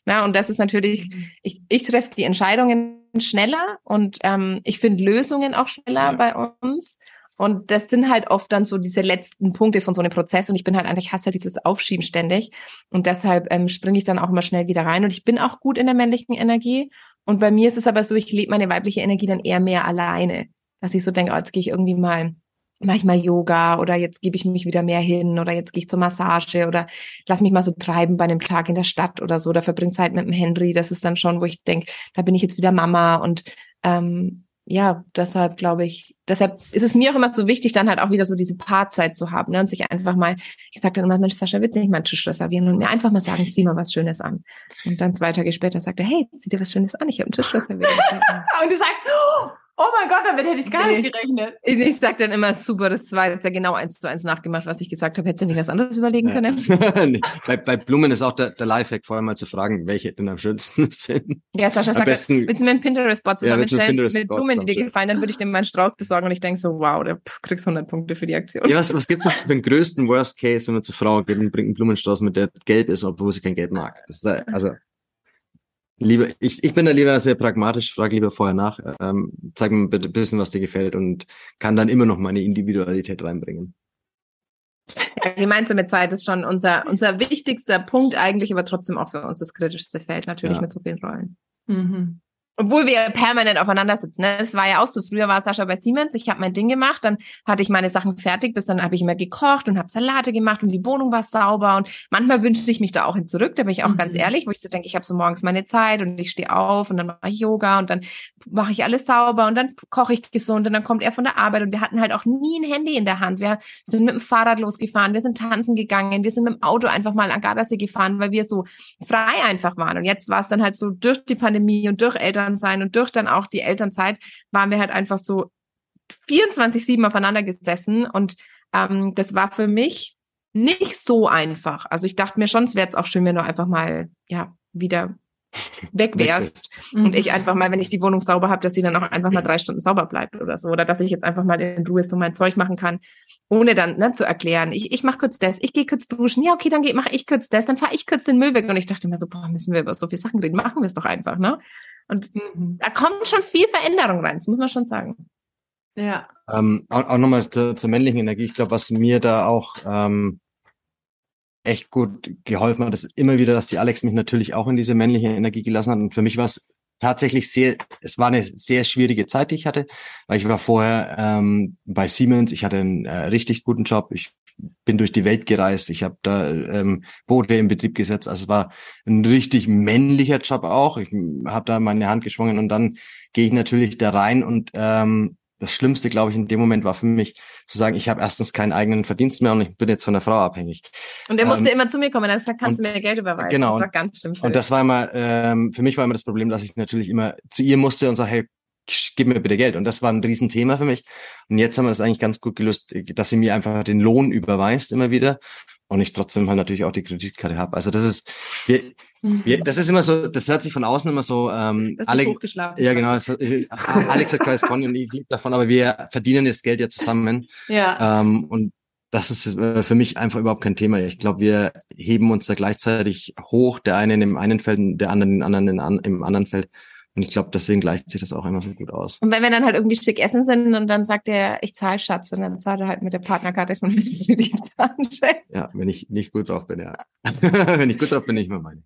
Ja, und das ist natürlich, mhm. ich, ich treffe die Entscheidungen schneller und ähm, ich finde Lösungen auch schneller ja. bei uns. Und das sind halt oft dann so diese letzten Punkte von so einem Prozess. Und ich bin halt einfach, ich hasse halt dieses Aufschieben ständig. Und deshalb ähm, springe ich dann auch immer schnell wieder rein. Und ich bin auch gut in der männlichen Energie. Und bei mir ist es aber so, ich lebe meine weibliche Energie dann eher mehr alleine. Dass ich so denke, oh, jetzt gehe ich irgendwie mal manchmal Yoga oder jetzt gebe ich mich wieder mehr hin oder jetzt gehe ich zur Massage oder lass mich mal so treiben bei einem Tag in der Stadt oder so oder verbringe Zeit mit dem Henry. Das ist dann schon, wo ich denke, da bin ich jetzt wieder Mama und ähm, ja, deshalb glaube ich, deshalb ist es mir auch immer so wichtig, dann halt auch wieder so diese Paarzeit zu haben ne? und sich einfach mal, ich sage dann immer, Mensch, Sascha, willst du nicht mal einen Tisch reservieren und mir einfach mal sagen, zieh mal was Schönes an. Und dann zwei Tage später sagt er, hey, zieh dir was Schönes an, ich habe einen Tisch reserviert. (laughs) und du sagst, oh, Oh mein Gott, damit hätte ich gar nee. nicht gerechnet. Ich sag dann immer, super, das war jetzt ja genau eins zu eins nachgemacht, was ich gesagt habe. Hättest du nicht was anderes überlegen ja. können? (laughs) nee. bei, bei Blumen ist auch der, der Lifehack, vorher mal zu fragen, welche denn am schönsten (laughs) sind. Ja, Sascha am sagt, besten, willst du mir einen Pinterest-Bot zusammenstellen ja, mit Blumen, die dir gefallen, dann würde ich dir meinen Strauß besorgen und ich denke so, wow, da kriegst 100 Punkte für die Aktion. Ja, was, was gibt's noch für den größten Worst Case, wenn man zur Frau geht und bringt einen Blumenstrauß mit, der gelb ist, obwohl sie kein Gelb mag? Ist, also, Lieber, ich, ich bin da lieber sehr pragmatisch, frage lieber vorher nach, ähm, zeig mir bitte ein bisschen, was dir gefällt und kann dann immer noch meine Individualität reinbringen. Ja, die meinst mit Zeit ist schon unser, unser wichtigster Punkt eigentlich, aber trotzdem auch für uns das kritischste Feld, natürlich ja. mit so vielen Rollen. Mhm. Obwohl wir permanent aufeinander sitzen. Ne? Das war ja auch so. Früher war Sascha bei Siemens, ich habe mein Ding gemacht, dann hatte ich meine Sachen fertig, bis dann habe ich immer gekocht und habe Salate gemacht und die Wohnung war sauber. Und manchmal wünschte ich mich da auch hin zurück, da bin ich auch mhm. ganz ehrlich, wo ich so denke, ich habe so morgens meine Zeit und ich stehe auf und dann mache ich Yoga und dann mache ich alles sauber und dann koche ich gesund und dann kommt er von der Arbeit und wir hatten halt auch nie ein Handy in der Hand. Wir sind mit dem Fahrrad losgefahren, wir sind tanzen gegangen, wir sind mit dem Auto einfach mal an Gardasee gefahren, weil wir so frei einfach waren. Und jetzt war es dann halt so durch die Pandemie und durch Elternsein und durch dann auch die Elternzeit waren wir halt einfach so 24-7 aufeinander gesessen und ähm, das war für mich nicht so einfach. Also ich dachte mir schon, es wäre jetzt auch schön, wenn du einfach mal ja wieder weg wärst mhm. und ich einfach mal, wenn ich die Wohnung sauber habe, dass die dann auch einfach mal drei Stunden sauber bleibt oder so. Oder dass ich jetzt einfach mal in Ruhe so mein Zeug machen kann, ohne dann ne, zu erklären, ich, ich mache kurz das, ich gehe kurz duschen, ja, okay, dann mache ich kurz das, dann fahre ich kurz den Müll weg. Und ich dachte mir so, boah, müssen wir über so viele Sachen reden, machen wir es doch einfach, ne? Und mhm. da kommt schon viel Veränderung rein, das muss man schon sagen. Ja. Ähm, auch, auch nochmal zur, zur männlichen Energie. Ich glaube, was mir da auch ähm, echt gut geholfen hat, ist immer wieder, dass die Alex mich natürlich auch in diese männliche Energie gelassen hat. Und für mich war es tatsächlich sehr, es war eine sehr schwierige Zeit, die ich hatte, weil ich war vorher ähm, bei Siemens, ich hatte einen äh, richtig guten Job, ich bin durch die Welt gereist, ich habe da ähm, Boote in Betrieb gesetzt, also es war ein richtig männlicher Job auch, ich habe da meine Hand geschwungen und dann gehe ich natürlich da rein und ähm, das Schlimmste, glaube ich, in dem Moment war für mich zu sagen, ich habe erstens keinen eigenen Verdienst mehr und ich bin jetzt von der Frau abhängig. Und er musste ähm, immer zu mir kommen, er hat gesagt, kannst und, du mir Geld überweisen. Genau. Das war ganz schlimm. und das war immer, ähm, für mich war immer das Problem, dass ich natürlich immer zu ihr musste und sage, hey, gib mir bitte Geld. Und das war ein Riesenthema für mich. Und jetzt haben wir das eigentlich ganz gut gelöst, dass sie mir einfach den Lohn überweist immer wieder und ich trotzdem halt natürlich auch die Kreditkarte habe. Also das ist, wir, wir, das ist immer so, das hört sich von außen immer so, ähm, Alex, ja genau, so, Alex hat Correspondent und ich liebe davon, aber wir verdienen das Geld ja zusammen. Ja. Ähm, und das ist äh, für mich einfach überhaupt kein Thema. Ich glaube, wir heben uns da gleichzeitig hoch, der eine in dem einen Feld, der andere in anderen in, im anderen Feld. Und ich glaube, deswegen gleicht sich das auch immer so gut aus. Und wenn wir dann halt irgendwie schick essen sind und dann sagt er, ich zahle Schatz, und dann zahlt er halt mit der Partnerkarte von mir die Ja, wenn ich nicht gut drauf bin, ja. (laughs) wenn ich gut drauf bin, ich mal meine.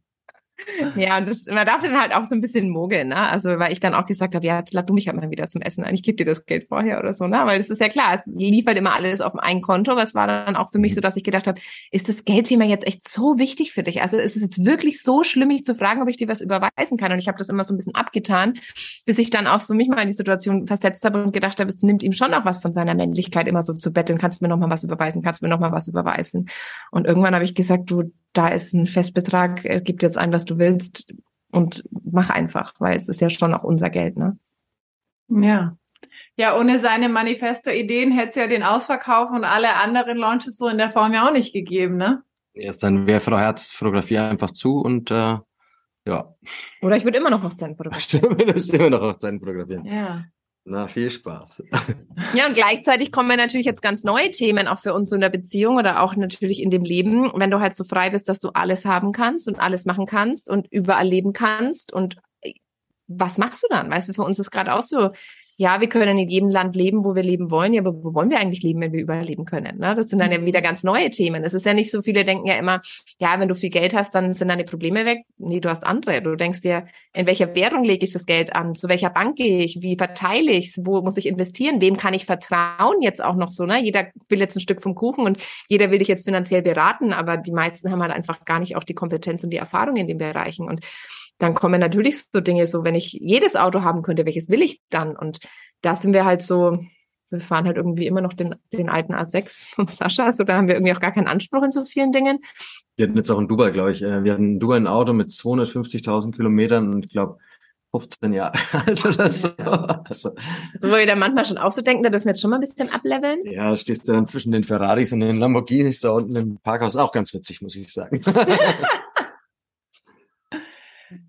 Ja, und das, man darf dann halt auch so ein bisschen mogeln, ne? Also, weil ich dann auch gesagt habe, ja, jetzt lad du mich halt mal wieder zum Essen ein. Ich gebe dir das Geld vorher oder so, ne? Weil das ist ja klar, es lief halt immer alles auf ein Konto, aber es war dann auch für mich so, dass ich gedacht habe, ist das Geldthema jetzt echt so wichtig für dich? Also ist es jetzt wirklich so schlimm, mich zu fragen, ob ich dir was überweisen kann? Und ich habe das immer so ein bisschen abgetan, bis ich dann auch so mich mal in die Situation versetzt habe und gedacht habe, es nimmt ihm schon auch was von seiner Männlichkeit, immer so zu betteln, kannst du mir noch mal was überweisen, kannst du mir noch mal was überweisen? Und irgendwann habe ich gesagt, du, da ist ein Festbetrag, er gibt jetzt ein, was du willst und mach einfach, weil es ist ja schon auch unser Geld, ne? Ja. Ja, ohne seine Manifesto-Ideen hätte es ja den Ausverkauf und alle anderen Launches so in der Form ja auch nicht gegeben, ne? Erst dann wäre Frau Herz Fotografie einfach zu und äh, ja. Oder ich würde immer noch Hochzeiten (laughs) fotografieren. Stimmt, du immer noch Hochzeiten fotografieren. Ja. Na, viel Spaß. Ja, und gleichzeitig kommen wir natürlich jetzt ganz neue Themen auch für uns in der Beziehung oder auch natürlich in dem Leben, wenn du halt so frei bist, dass du alles haben kannst und alles machen kannst und überall leben kannst und äh, was machst du dann? Weißt du, für uns ist gerade auch so, ja, wir können in jedem Land leben, wo wir leben wollen, ja, aber wo wollen wir eigentlich leben, wenn wir überleben können? Ne? Das sind dann ja wieder ganz neue Themen. Es ist ja nicht so, viele denken ja immer, ja, wenn du viel Geld hast, dann sind deine Probleme weg. Nee, du hast andere. Du denkst dir, in welcher Währung lege ich das Geld an? Zu welcher Bank gehe ich? Wie verteile ich es? Wo muss ich investieren? Wem kann ich vertrauen? Jetzt auch noch so, ne? Jeder will jetzt ein Stück vom Kuchen und jeder will dich jetzt finanziell beraten, aber die meisten haben halt einfach gar nicht auch die Kompetenz und die Erfahrung in den Bereichen. Und dann kommen natürlich so Dinge so, wenn ich jedes Auto haben könnte, welches will ich dann? Und da sind wir halt so, wir fahren halt irgendwie immer noch den, den alten A6 vom Sascha, also da haben wir irgendwie auch gar keinen Anspruch in so vielen Dingen. Wir hatten jetzt auch in Dubai, glaube ich, äh, wir hatten in Dubai ein Auto mit 250.000 Kilometern und ich glaube 15 Jahre (laughs) alt oder so. Also, so, wo wir da manchmal schon auch so denken, da dürfen wir jetzt schon mal ein bisschen ableveln. Ja, stehst du dann zwischen den Ferraris und den Lamborghinis da unten im Parkhaus, auch ganz witzig, muss ich sagen. (laughs) (laughs)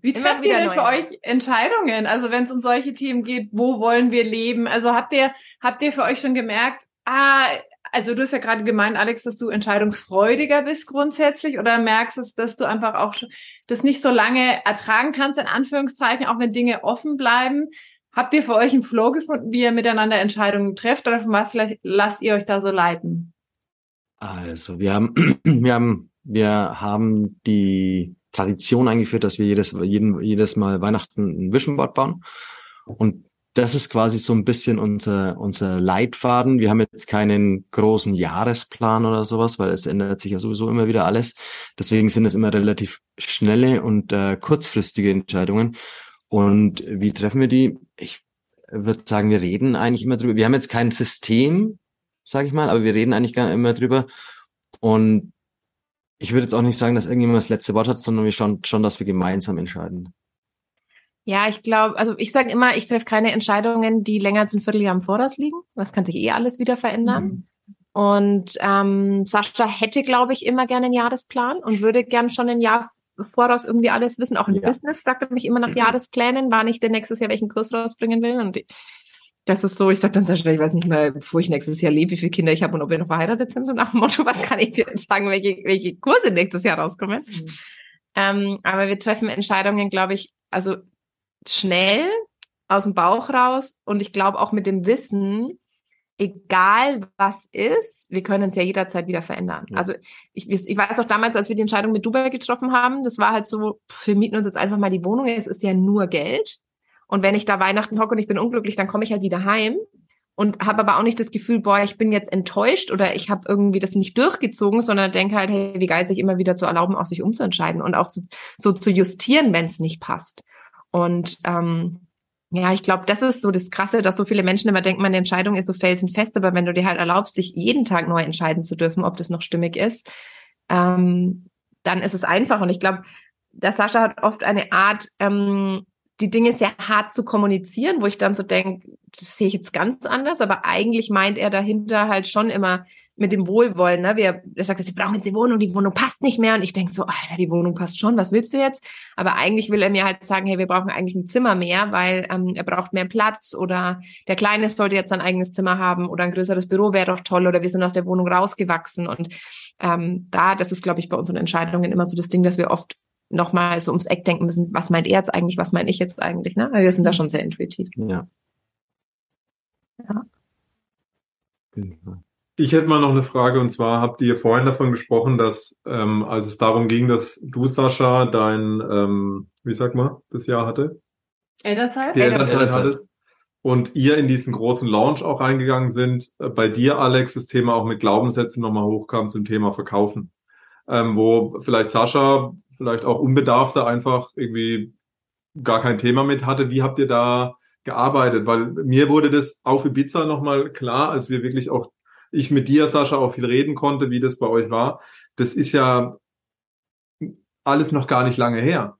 Wie trefft ihr denn für euch Entscheidungen? Also wenn es um solche Themen geht, wo wollen wir leben? Also habt ihr, habt ihr für euch schon gemerkt, ah, also du hast ja gerade gemeint, Alex, dass du entscheidungsfreudiger bist grundsätzlich oder merkst es, dass du einfach auch das nicht so lange ertragen kannst, in Anführungszeichen, auch wenn Dinge offen bleiben. Habt ihr für euch einen Flow gefunden, wie ihr miteinander Entscheidungen trefft oder von was lasst ihr euch da so leiten? Also wir haben, (clears throat) wir haben, wir haben die Tradition eingeführt, dass wir jedes, jeden, jedes Mal Weihnachten ein Vision Board bauen. Und das ist quasi so ein bisschen unser, unser Leitfaden. Wir haben jetzt keinen großen Jahresplan oder sowas, weil es ändert sich ja sowieso immer wieder alles. Deswegen sind es immer relativ schnelle und äh, kurzfristige Entscheidungen. Und wie treffen wir die? Ich würde sagen, wir reden eigentlich immer drüber. Wir haben jetzt kein System, sage ich mal, aber wir reden eigentlich immer drüber. Und ich würde jetzt auch nicht sagen, dass irgendjemand das letzte Wort hat, sondern wir schauen schon, dass wir gemeinsam entscheiden. Ja, ich glaube, also ich sage immer, ich treffe keine Entscheidungen, die länger als ein Vierteljahr im Voraus liegen. Das kann sich eh alles wieder verändern. Mhm. Und ähm, Sascha hätte, glaube ich, immer gerne einen Jahresplan und würde gern schon ein Jahr voraus irgendwie alles wissen. Auch im ja. Business fragt er mich immer nach mhm. Jahresplänen, wann ich denn nächstes Jahr welchen Kurs rausbringen will. Und das ist so, ich sag dann sehr schnell, ich weiß nicht mehr, bevor ich nächstes Jahr lebe, wie viele Kinder ich habe und ob wir noch verheiratet sind, so nach dem Motto, (laughs) was kann ich dir jetzt sagen, welche, welche Kurse nächstes Jahr rauskommen. Mhm. Ähm, aber wir treffen Entscheidungen, glaube ich, also schnell aus dem Bauch raus und ich glaube auch mit dem Wissen, egal was ist, wir können es ja jederzeit wieder verändern. Ja. Also ich, ich weiß auch damals, als wir die Entscheidung mit Dubai getroffen haben, das war halt so, wir mieten uns jetzt einfach mal die Wohnung, es ist ja nur Geld. Und wenn ich da Weihnachten hocke und ich bin unglücklich, dann komme ich halt wieder heim und habe aber auch nicht das Gefühl, boah, ich bin jetzt enttäuscht oder ich habe irgendwie das nicht durchgezogen, sondern denke halt, hey, wie geil, sich immer wieder zu erlauben, auch sich umzuentscheiden und auch zu, so zu justieren, wenn es nicht passt. Und ähm, ja, ich glaube, das ist so das Krasse, dass so viele Menschen immer denken, meine Entscheidung ist so felsenfest, aber wenn du dir halt erlaubst, sich jeden Tag neu entscheiden zu dürfen, ob das noch stimmig ist, ähm, dann ist es einfach. Und ich glaube, der Sascha hat oft eine Art, ähm, die Dinge sehr hart zu kommunizieren, wo ich dann so denke, das sehe ich jetzt ganz anders, aber eigentlich meint er dahinter halt schon immer mit dem Wohlwollen. Ne? Wir, er sagt, sie brauchen jetzt die Wohnung, die Wohnung passt nicht mehr. Und ich denke so, Alter, die Wohnung passt schon, was willst du jetzt? Aber eigentlich will er mir halt sagen, hey, wir brauchen eigentlich ein Zimmer mehr, weil ähm, er braucht mehr Platz oder der Kleine sollte jetzt ein eigenes Zimmer haben oder ein größeres Büro wäre doch toll oder wir sind aus der Wohnung rausgewachsen. Und ähm, da, das ist, glaube ich, bei unseren Entscheidungen immer so das Ding, dass wir oft nochmal so ums Eck denken müssen, was meint er jetzt eigentlich, was meine ich jetzt eigentlich, ne? wir sind da schon sehr intuitiv. Ja. Ja. Ich hätte mal noch eine Frage und zwar habt ihr vorhin davon gesprochen, dass ähm, als es darum ging, dass du, Sascha, dein, ähm, wie sag mal, das Jahr hatte? Elternzeit? Die Elternzeit, Elternzeit hattest. Und ihr in diesen großen Launch auch reingegangen sind. Äh, bei dir, Alex, das Thema auch mit Glaubenssätzen nochmal hochkam zum Thema Verkaufen. Ähm, wo vielleicht Sascha vielleicht auch unbedarfter einfach irgendwie gar kein Thema mit hatte. Wie habt ihr da gearbeitet? Weil mir wurde das auf Ibiza nochmal klar, als wir wirklich auch, ich mit dir, Sascha, auch viel reden konnte, wie das bei euch war. Das ist ja alles noch gar nicht lange her.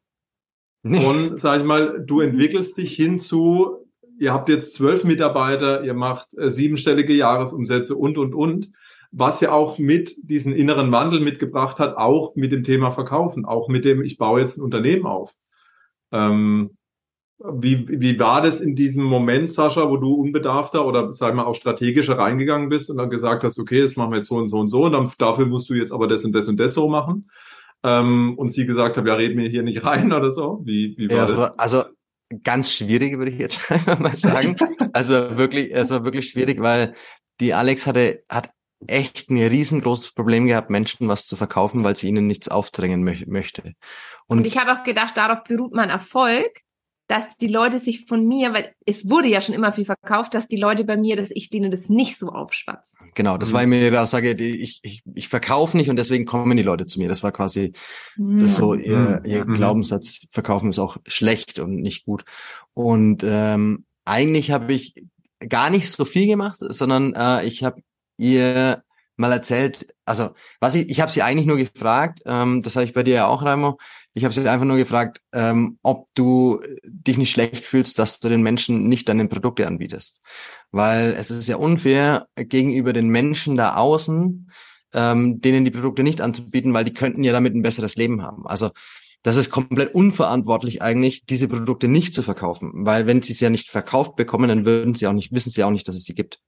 Nee. Und sag ich mal, du entwickelst dich hin zu, ihr habt jetzt zwölf Mitarbeiter, ihr macht äh, siebenstellige Jahresumsätze und, und, und was ja auch mit diesen inneren Wandel mitgebracht hat, auch mit dem Thema Verkaufen, auch mit dem, ich baue jetzt ein Unternehmen auf. Ähm, wie, wie war das in diesem Moment, Sascha, wo du unbedarfter oder sag mal auch strategischer reingegangen bist und dann gesagt hast, okay, das machen wir jetzt so und so und so und dann, dafür musst du jetzt aber das und das und das so machen? Ähm, und sie gesagt hat, ja, reden wir hier nicht rein (laughs) oder so? Wie, wie war ja, das? Also ganz schwierig, würde ich jetzt (laughs) einfach mal sagen. (laughs) also wirklich, es war wirklich schwierig, weil die Alex hatte, hat echt ein riesengroßes Problem gehabt, Menschen was zu verkaufen, weil sie ihnen nichts aufdrängen mö möchte. Und, und ich habe auch gedacht, darauf beruht mein Erfolg, dass die Leute sich von mir, weil es wurde ja schon immer viel verkauft, dass die Leute bei mir, dass ich denen das nicht so aufschwatze. Genau, das mhm. war mir die Aussage, ich, ich, ich verkaufe nicht und deswegen kommen die Leute zu mir. Das war quasi mhm. das so ihr, ihr mhm. Glaubenssatz, verkaufen ist auch schlecht und nicht gut. Und ähm, eigentlich habe ich gar nicht so viel gemacht, sondern äh, ich habe ihr mal erzählt, also was ich, ich habe sie eigentlich nur gefragt, ähm, das habe ich bei dir ja auch, Raimo, ich habe sie einfach nur gefragt, ähm, ob du dich nicht schlecht fühlst, dass du den Menschen nicht deine Produkte anbietest. Weil es ist ja unfair gegenüber den Menschen da außen, ähm, denen die Produkte nicht anzubieten, weil die könnten ja damit ein besseres Leben haben. Also das ist komplett unverantwortlich eigentlich, diese Produkte nicht zu verkaufen, weil wenn sie es ja nicht verkauft bekommen, dann würden sie auch nicht, wissen sie auch nicht, dass es sie gibt.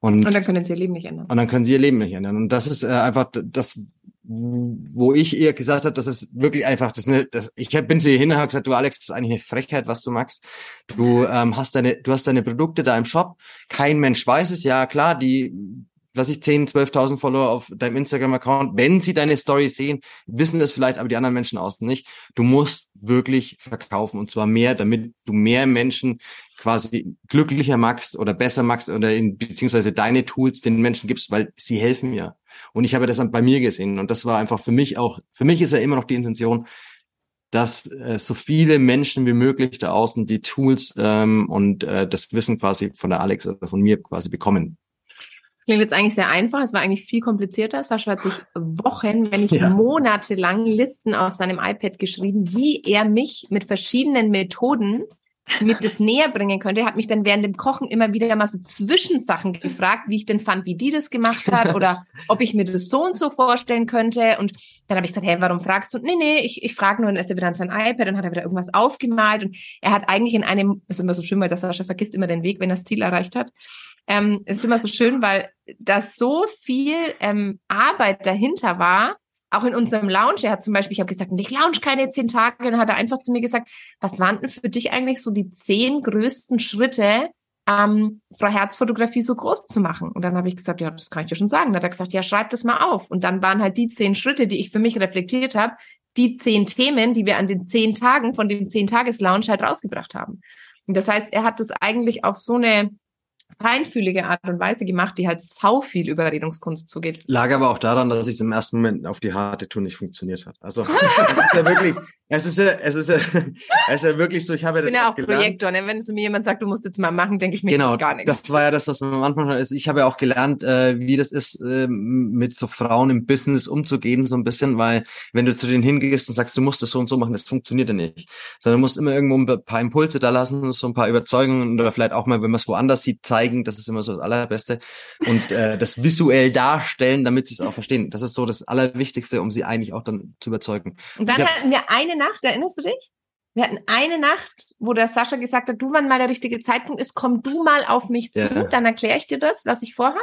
Und, und dann können sie ihr Leben nicht ändern. Und dann können sie ihr Leben nicht ändern. Und das ist äh, einfach das, wo ich ihr gesagt habe, das ist wirklich einfach, das, ne, das ich bin sie hin und habe gesagt, du Alex, das ist eigentlich eine Frechheit, was du machst. Du ähm, hast deine, du hast deine Produkte da im Shop. Kein Mensch weiß es. Ja klar, die was ich 10, 12.000 Follower auf deinem Instagram-Account, wenn sie deine Story sehen, wissen das vielleicht, aber die anderen Menschen außen nicht. Du musst wirklich verkaufen und zwar mehr, damit du mehr Menschen quasi glücklicher machst oder besser machst oder in, beziehungsweise deine Tools den Menschen gibst, weil sie helfen mir. Und ich habe das bei mir gesehen und das war einfach für mich auch, für mich ist ja immer noch die Intention, dass äh, so viele Menschen wie möglich da außen die Tools ähm, und äh, das Wissen quasi von der Alex oder von mir quasi bekommen. Klingt jetzt eigentlich sehr einfach. Es war eigentlich viel komplizierter. Sascha hat sich Wochen, wenn nicht ja. monatelang Listen auf seinem iPad geschrieben, wie er mich mit verschiedenen Methoden mit das näher bringen könnte. Er hat mich dann während dem Kochen immer wieder mal so Zwischensachen gefragt, wie ich denn fand, wie die das gemacht hat (laughs) oder ob ich mir das so und so vorstellen könnte. Und dann habe ich gesagt, hey, warum fragst du? Nee, nee, ich, ich frage nur, und dann ist er wieder an sein iPad, dann hat er wieder irgendwas aufgemalt und er hat eigentlich in einem, ist immer so schön, weil der Sascha vergisst immer den Weg, wenn er das Ziel erreicht hat. Ähm, ist immer so schön, weil da so viel ähm, Arbeit dahinter war, auch in unserem Lounge. Er hat zum Beispiel, ich habe gesagt, ich lounge keine zehn Tage. Dann hat er einfach zu mir gesagt, was waren denn für dich eigentlich so die zehn größten Schritte, ähm, Frau Herzfotografie so groß zu machen? Und dann habe ich gesagt, ja, das kann ich dir schon sagen. Dann hat er gesagt, ja, schreib das mal auf. Und dann waren halt die zehn Schritte, die ich für mich reflektiert habe, die zehn Themen, die wir an den zehn Tagen von dem zehn Tages Lounge halt rausgebracht haben. Und das heißt, er hat das eigentlich auf so eine feinfühlige Art und Weise gemacht, die halt sau viel Überredungskunst zugeht. Lag aber auch daran, dass es im ersten Moment auf die harte Tour nicht funktioniert hat. Also (laughs) es ist ja wirklich, es ist ja, es ist ja, es ist ja wirklich so, ich habe ja das Ich bin ja auch gelernt. Projektor, ne? wenn zu mir jemand sagt, du musst jetzt mal machen, denke ich mir Genau, gar nichts. das war ja das, was man am Anfang schon ist. Ich habe ja auch gelernt, äh, wie das ist, äh, mit so Frauen im Business umzugehen, so ein bisschen, weil wenn du zu denen hingehst und sagst, du musst das so und so machen, das funktioniert ja nicht. Sondern du musst immer irgendwo ein paar Impulse da lassen, so ein paar Überzeugungen oder vielleicht auch mal, wenn man es woanders sieht, zeigen, das ist immer so das Allerbeste. Und äh, das visuell darstellen, damit sie es auch verstehen. Das ist so das Allerwichtigste, um sie eigentlich auch dann zu überzeugen. Und dann hab- hatten wir eine Nacht, erinnerst du dich? Wir hatten eine Nacht, wo der Sascha gesagt hat, du, wann mal der richtige Zeitpunkt ist, komm du mal auf mich zu, Ja. dann erkläre ich dir das, was ich vorhab.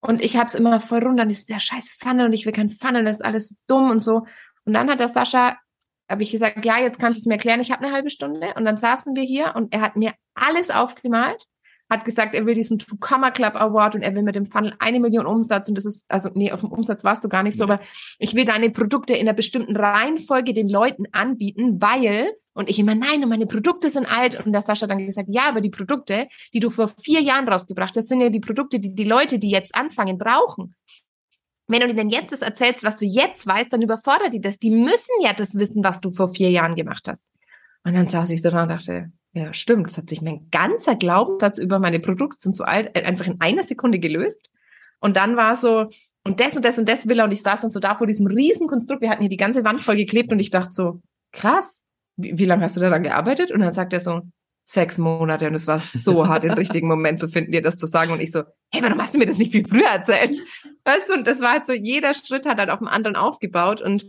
Und ich habe es immer voll runter, und ist der scheiß Funnel und ich will kein Funnel, das ist alles dumm und so. Und dann hat der Sascha, habe ich gesagt, ja, jetzt kannst du es mir erklären, ich habe eine halbe Stunde. Und dann saßen wir hier und er hat mir alles aufgemalt, hat gesagt, er will diesen Two-Comma Club Award und er will mit dem Funnel eine Million Umsatz und das ist, also nee, auf dem Umsatz warst du gar nicht so, aber ich will deine Produkte in einer bestimmten Reihenfolge den Leuten anbieten, weil, und ich immer, nein, und meine Produkte sind alt. Und der Sascha dann gesagt, ja, aber die Produkte, die du vor vier Jahren rausgebracht hast, sind ja die Produkte, die die Leute, die jetzt anfangen, brauchen. Wenn du denen jetzt das erzählst, was du jetzt weißt, dann überfordert die das. Die müssen ja das wissen, was du vor vier Jahren gemacht hast. Und dann saß ich so da und dachte, ja, stimmt, das hat sich mein ganzer Glaubenssatz über meine Produkte sind so alt, äh, einfach in einer Sekunde gelöst. Und dann war so, und das und das und das will er und ich saß dann so da vor diesem riesen Konstrukt. Wir hatten hier die ganze Wand voll geklebt und ich dachte so, krass, wie, wie lange hast du daran gearbeitet? Und dann sagt er so, sechs Monate und es war so hart, den richtigen Moment zu finden, dir das zu sagen. Und ich so, hey, warum hast du mir das nicht viel früher erzählt? Weißt du, und das war halt so, jeder Schritt hat halt auf dem anderen aufgebaut und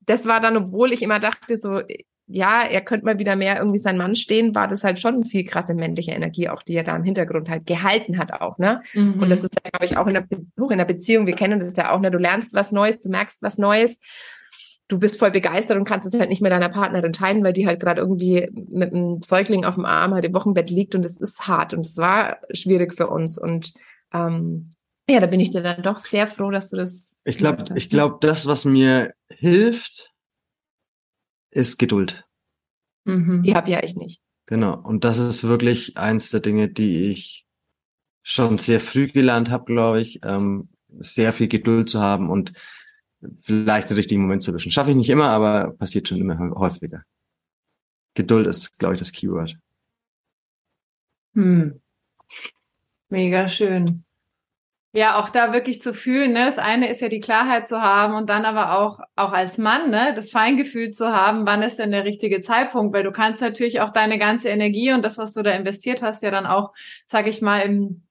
das war dann, obwohl ich immer dachte so, ja, er könnte mal wieder mehr irgendwie sein Mann stehen, war das halt schon eine viel krasse männliche Energie, auch die er da im Hintergrund halt gehalten hat auch, ne? Mhm. Und das ist ja, glaube ich, auch in der, Be auch in der Beziehung, wir kennen das ja auch, ne? Du lernst was Neues, du merkst was Neues, du bist voll begeistert und kannst es halt nicht mit deiner Partnerin teilen, weil die halt gerade irgendwie mit einem Säugling auf dem Arm halt im Wochenbett liegt und es ist hart und es war schwierig für uns und ähm, ja, da bin ich dir dann doch sehr froh, dass du das. Ich glaube, ich glaube, das, was mir hilft, ist Geduld. Mhm. Die habe ja ich nicht. Genau. Und das ist wirklich eins der Dinge, die ich schon sehr früh gelernt habe, glaube ich, ähm, sehr viel Geduld zu haben und vielleicht den richtigen Moment zu erwischen. Schaffe ich nicht immer, aber passiert schon immer häufiger. Geduld ist, glaube ich, das Keyword. Hm. Mega schön. Ja, auch da wirklich zu fühlen, ne? Das eine ist ja die Klarheit zu haben und dann aber auch, auch als Mann, ne, das Feingefühl zu haben, wann ist denn der richtige Zeitpunkt, weil du kannst natürlich auch deine ganze Energie und das, was du da investiert hast, ja dann auch, sag ich mal, im,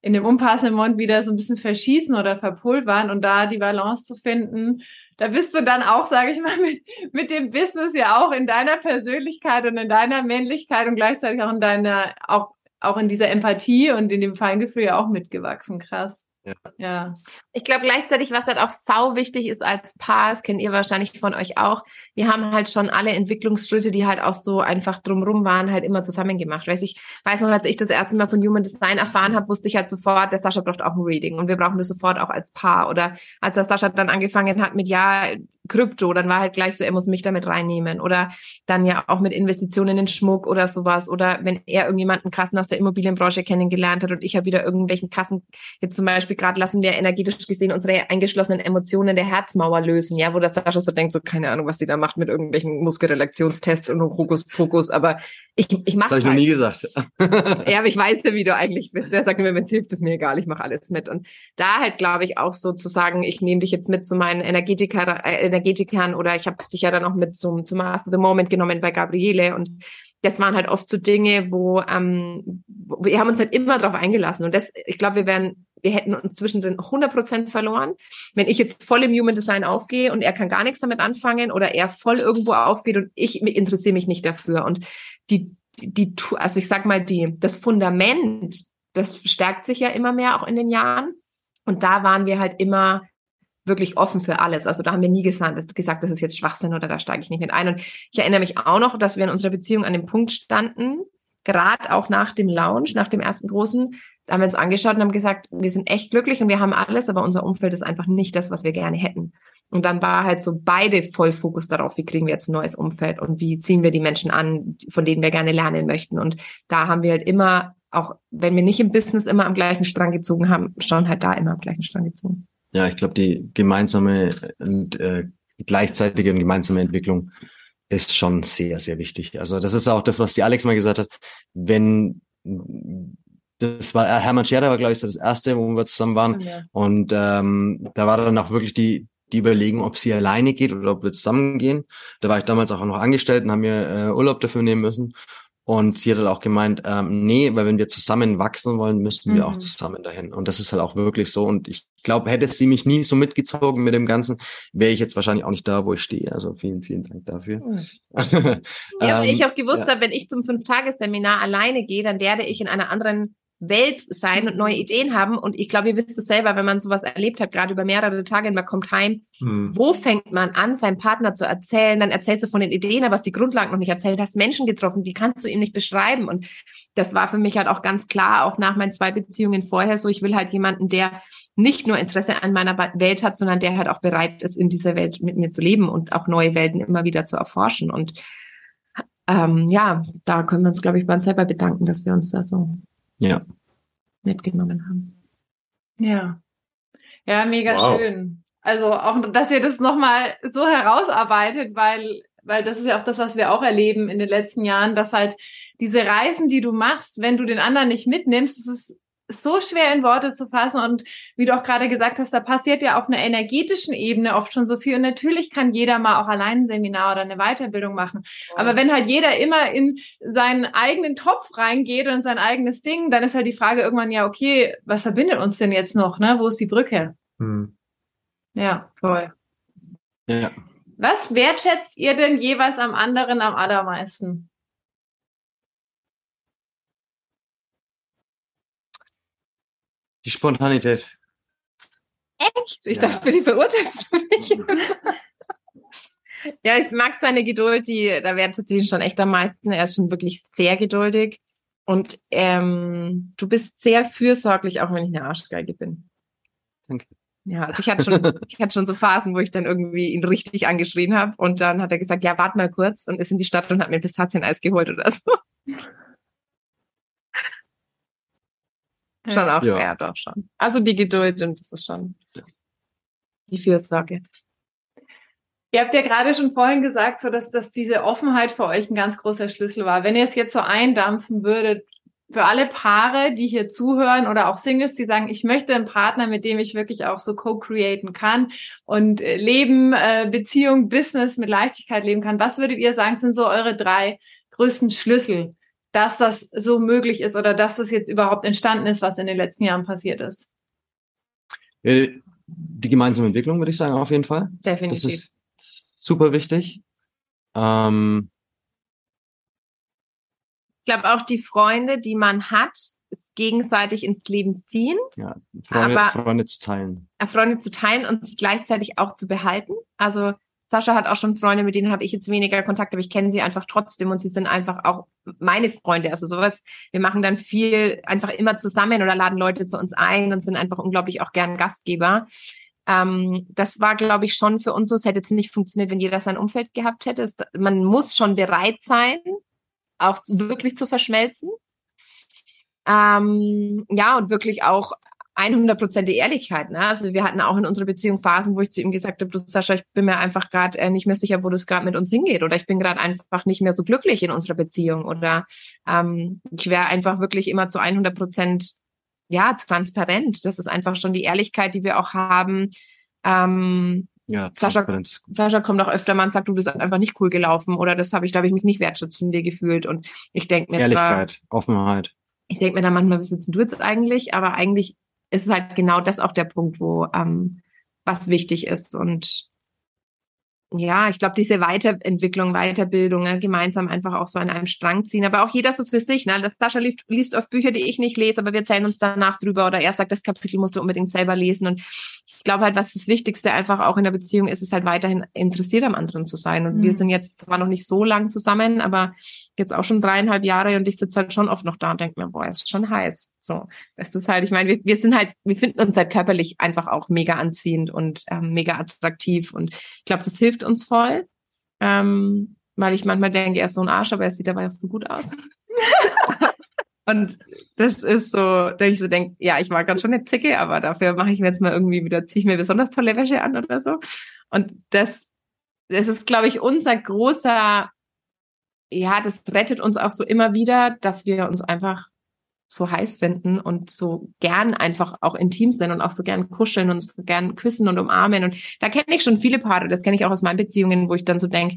in dem unpassenden Moment wieder so ein bisschen verschießen oder verpulvern und da die Balance zu finden, da bist du dann auch, sage ich mal, (laughs) mit, mit dem Business ja auch in deiner Persönlichkeit und in deiner Männlichkeit und gleichzeitig auch in deiner, auch, auch in dieser Empathie und in dem Feingefühl ja auch mitgewachsen. Krass. Ja. Ja. Ich glaube gleichzeitig, was halt auch sau wichtig ist als Paar, das kennt ihr wahrscheinlich von euch auch, wir haben halt schon alle Entwicklungsschritte, die halt auch so einfach drumrum waren, halt immer zusammen gemacht. Weiß ich weiß noch, als ich das erste Mal von Human Design erfahren habe, wusste ich halt sofort, der Sascha braucht auch ein Reading und wir brauchen das sofort auch als Paar. Oder als der Sascha dann angefangen hat mit ja Krypto, dann war halt gleich so, er muss mich damit reinnehmen. Oder dann ja auch mit Investitionen in Schmuck oder sowas. Oder wenn er irgendjemanden krassen aus der Immobilienbranche kennengelernt hat und ich habe wieder irgendwelchen Kassen, jetzt zum Beispiel gerade lassen wir energetisch gesehen unsere eingeschlossenen Emotionen der Herzmauer lösen, ja, wo der Sascha so denkt, so keine Ahnung, was die da macht mit irgendwelchen Muskelrelationstests und Hokuspokus, aber ich, ich Das mach's habe ich noch halt. nie gesagt. (laughs) Ja, aber ich weiß ja, wie du eigentlich bist. Der sagt mir, wenn es hilft, ist mir egal, ich mache alles mit. Und da halt, glaube ich, auch so zu sagen, ich nehme dich jetzt mit zu meinen Energetiker, äh, Energetikern oder ich habe dich ja dann auch mit zum, zum Master the Moment genommen bei Gabriele und das waren halt oft so Dinge, wo ähm, wir haben uns halt immer darauf eingelassen und das, ich glaube, wir wären, wir hätten uns zwischendrin 100% verloren, wenn ich jetzt voll im Human Design aufgehe und er kann gar nichts damit anfangen oder er voll irgendwo aufgeht und ich interessiere mich nicht dafür und die die, also ich sag mal die das Fundament, das stärkt sich ja immer mehr auch in den Jahren und da waren wir halt immer wirklich offen für alles. Also da haben wir nie gesagt, das, gesagt, das ist jetzt Schwachsinn oder da steige ich nicht mit ein. Und ich erinnere mich auch noch, dass wir in unserer Beziehung an dem Punkt standen, gerade auch nach dem Lounge, nach dem ersten großen, da haben wir uns angeschaut und haben gesagt, wir sind echt glücklich und wir haben alles, aber unser Umfeld ist einfach nicht das, was wir gerne hätten. Und dann war halt so beide voll Fokus darauf, wie kriegen wir jetzt ein neues Umfeld und wie ziehen wir die Menschen an, von denen wir gerne lernen möchten. Und da haben wir halt immer, auch wenn wir nicht im Business immer am gleichen Strang gezogen haben, schon halt da immer am gleichen Strang gezogen. Ja, ich glaube, die gemeinsame und äh, gleichzeitige und gemeinsame Entwicklung ist schon sehr, sehr wichtig. Also das ist auch das, was die Alex mal gesagt hat. Wenn das war Hermann Scherer war, glaube ich, so das erste, wo wir zusammen waren. Ja. Und ähm, da war dann auch wirklich die, die Überlegung, ob sie alleine geht oder ob wir zusammen gehen. Da war ich damals auch noch angestellt und haben mir äh, Urlaub dafür nehmen müssen. Und sie hat halt auch gemeint, ähm, nee, weil wenn wir zusammen wachsen wollen, müssten mhm. wir auch mhm. zusammen dahin. Und das ist halt auch wirklich so. Und ich glaube, hätte sie mich nie so mitgezogen mit dem Ganzen, wäre ich jetzt wahrscheinlich auch nicht da, wo ich stehe. Also vielen, vielen Dank dafür. Mhm. (laughs) ja, weil ich auch gewusst ja. habe, wenn ich zum Fünf-Tages-Seminar alleine gehe, dann werde ich in einer anderen Welt sein und neue Ideen haben. Und ich glaube, ihr wisst es selber, wenn man sowas erlebt hat, gerade über mehrere Tage und man kommt heim, hm. wo fängt man an, seinem Partner zu erzählen? Dann erzählst du von den Ideen, aber hast die Grundlagen noch nicht erzählt, hast Menschen getroffen, die kannst du ihm nicht beschreiben. Und das war für mich halt auch ganz klar, auch nach meinen zwei Beziehungen vorher so, ich will halt jemanden, der nicht nur Interesse an meiner Welt hat, sondern der halt auch bereit ist, in dieser Welt mit mir zu leben und auch neue Welten immer wieder zu erforschen. Und ähm, ja, da können wir uns, glaube ich, bei uns selber bedanken, dass wir uns da so ja. mitgenommen haben. Ja. Ja, mega wow. schön. Also auch, dass ihr das nochmal so herausarbeitet, weil, weil das ist ja auch das, was wir auch erleben in den letzten Jahren, dass halt diese Reisen, die du machst, wenn du den anderen nicht mitnimmst, das ist so schwer in Worte zu fassen und wie du auch gerade gesagt hast, da passiert ja auf einer energetischen Ebene oft schon so viel und natürlich kann jeder mal auch allein ein Seminar oder eine Weiterbildung machen. Aber wenn halt jeder immer in seinen eigenen Topf reingeht und sein eigenes Ding, dann ist halt die Frage irgendwann ja, okay, was verbindet uns denn jetzt noch, ne? Wo ist die Brücke? Hm. Ja, voll. Ja. Was wertschätzt ihr denn jeweils am anderen am allermeisten? Die Spontanität. Echt? Ich ja. dachte, für die verurteilst du mich. (laughs) ja, ich mag seine Geduld, die, da wertschätze ich ihn schon echt am meisten. Er ist schon wirklich sehr geduldig. Und ähm, du bist sehr fürsorglich, auch wenn ich eine Arschgeige bin. Danke. Ja, also ich hatte schon, (laughs) ich hatte schon so Phasen, wo ich dann irgendwie ihn richtig angeschrien habe und dann hat er gesagt, ja, warte mal kurz und ist in die Stadt und hat mir Pistazieneis geholt oder so. Schon auch, ja. ja, doch schon. Also die Geduld und das ist schon ja. die Fürsorge. Ihr habt ja gerade schon vorhin gesagt, so dass, dass diese Offenheit für euch ein ganz großer Schlüssel war. Wenn ihr es jetzt so eindampfen würdet, für alle Paare, die hier zuhören oder auch Singles, die sagen, ich möchte einen Partner, mit dem ich wirklich auch so co-createn kann und äh, Leben, äh, Beziehung, Business mit Leichtigkeit leben kann. Was würdet ihr sagen, sind so eure drei größten Schlüssel, dass das so möglich ist oder dass das jetzt überhaupt entstanden ist, was in den letzten Jahren passiert ist? Die gemeinsame Entwicklung, würde ich sagen, auf jeden Fall. Definitiv. Das ist super wichtig. Ähm ich glaube auch die Freunde, die man hat, gegenseitig ins Leben ziehen. Ja, Freunde, aber, Freunde zu teilen. Freunde zu teilen und sie gleichzeitig auch zu behalten. Also Sascha hat auch schon Freunde, mit denen habe ich jetzt weniger Kontakt, aber ich kenne sie einfach trotzdem und sie sind einfach auch meine Freunde. Also sowas, wir machen dann viel einfach immer zusammen oder laden Leute zu uns ein und sind einfach unglaublich auch gern Gastgeber. Ähm, das war, glaube ich, schon für uns so. Es hätte jetzt nicht funktioniert, wenn jeder sein Umfeld gehabt hätte. Es, man muss schon bereit sein, auch wirklich zu verschmelzen. Ähm, ja, und wirklich auch 100% die Ehrlichkeit. Ne? Also wir hatten auch in unserer Beziehung Phasen, wo ich zu ihm gesagt habe, du Sascha, ich bin mir einfach gerade äh, nicht mehr sicher, wo das gerade mit uns hingeht oder ich bin gerade einfach nicht mehr so glücklich in unserer Beziehung oder ähm, ich wäre einfach wirklich immer zu 100% ja transparent. Das ist einfach schon die Ehrlichkeit, die wir auch haben. Ähm, ja, Sascha, Sascha kommt auch öfter mal und sagt, du bist einfach nicht cool gelaufen oder das habe ich, glaube ich, mich nicht wertschätzt von dir gefühlt und ich denke mir Ehrlichkeit, zwar, Offenheit. Ich denke mir dann manchmal, was willst du jetzt eigentlich? Aber eigentlich ist halt genau das auch der Punkt, wo ähm, was wichtig ist. Und ja, ich glaube, diese Weiterentwicklung, Weiterbildung, ne, gemeinsam einfach auch so an einem Strang ziehen, aber auch jeder so für sich. Ne? Das Sascha liest, liest oft Bücher, die ich nicht lese, aber wir erzählen uns danach drüber oder er sagt, das Kapitel musst du unbedingt selber lesen. Und ich glaube halt, was das Wichtigste einfach auch in der Beziehung ist, ist halt weiterhin interessiert am anderen zu sein. Und mhm. wir sind jetzt zwar noch nicht so lang zusammen, aber jetzt auch schon dreieinhalb Jahre und ich sitze halt schon oft noch da und denke mir, boah, ist schon heiß. So, das ist halt, ich meine, wir, wir sind halt, wir finden uns halt körperlich einfach auch mega anziehend und ähm, mega attraktiv und ich glaube, das hilft uns voll, ähm, weil ich manchmal denke, er ist so ein Arsch, aber er sieht dabei auch so gut aus. (laughs) und das ist so, dass ich so denke, ja, ich war gerade schon eine Zicke, aber dafür mache ich mir jetzt mal irgendwie wieder, ziehe ich mir besonders tolle Wäsche an oder so. Und das, das ist, glaube ich, unser großer ja, das rettet uns auch so immer wieder, dass wir uns einfach so heiß finden und so gern einfach auch intim sind und auch so gern kuscheln und so gern küssen und umarmen. Und da kenne ich schon viele Paare, das kenne ich auch aus meinen Beziehungen, wo ich dann so denke,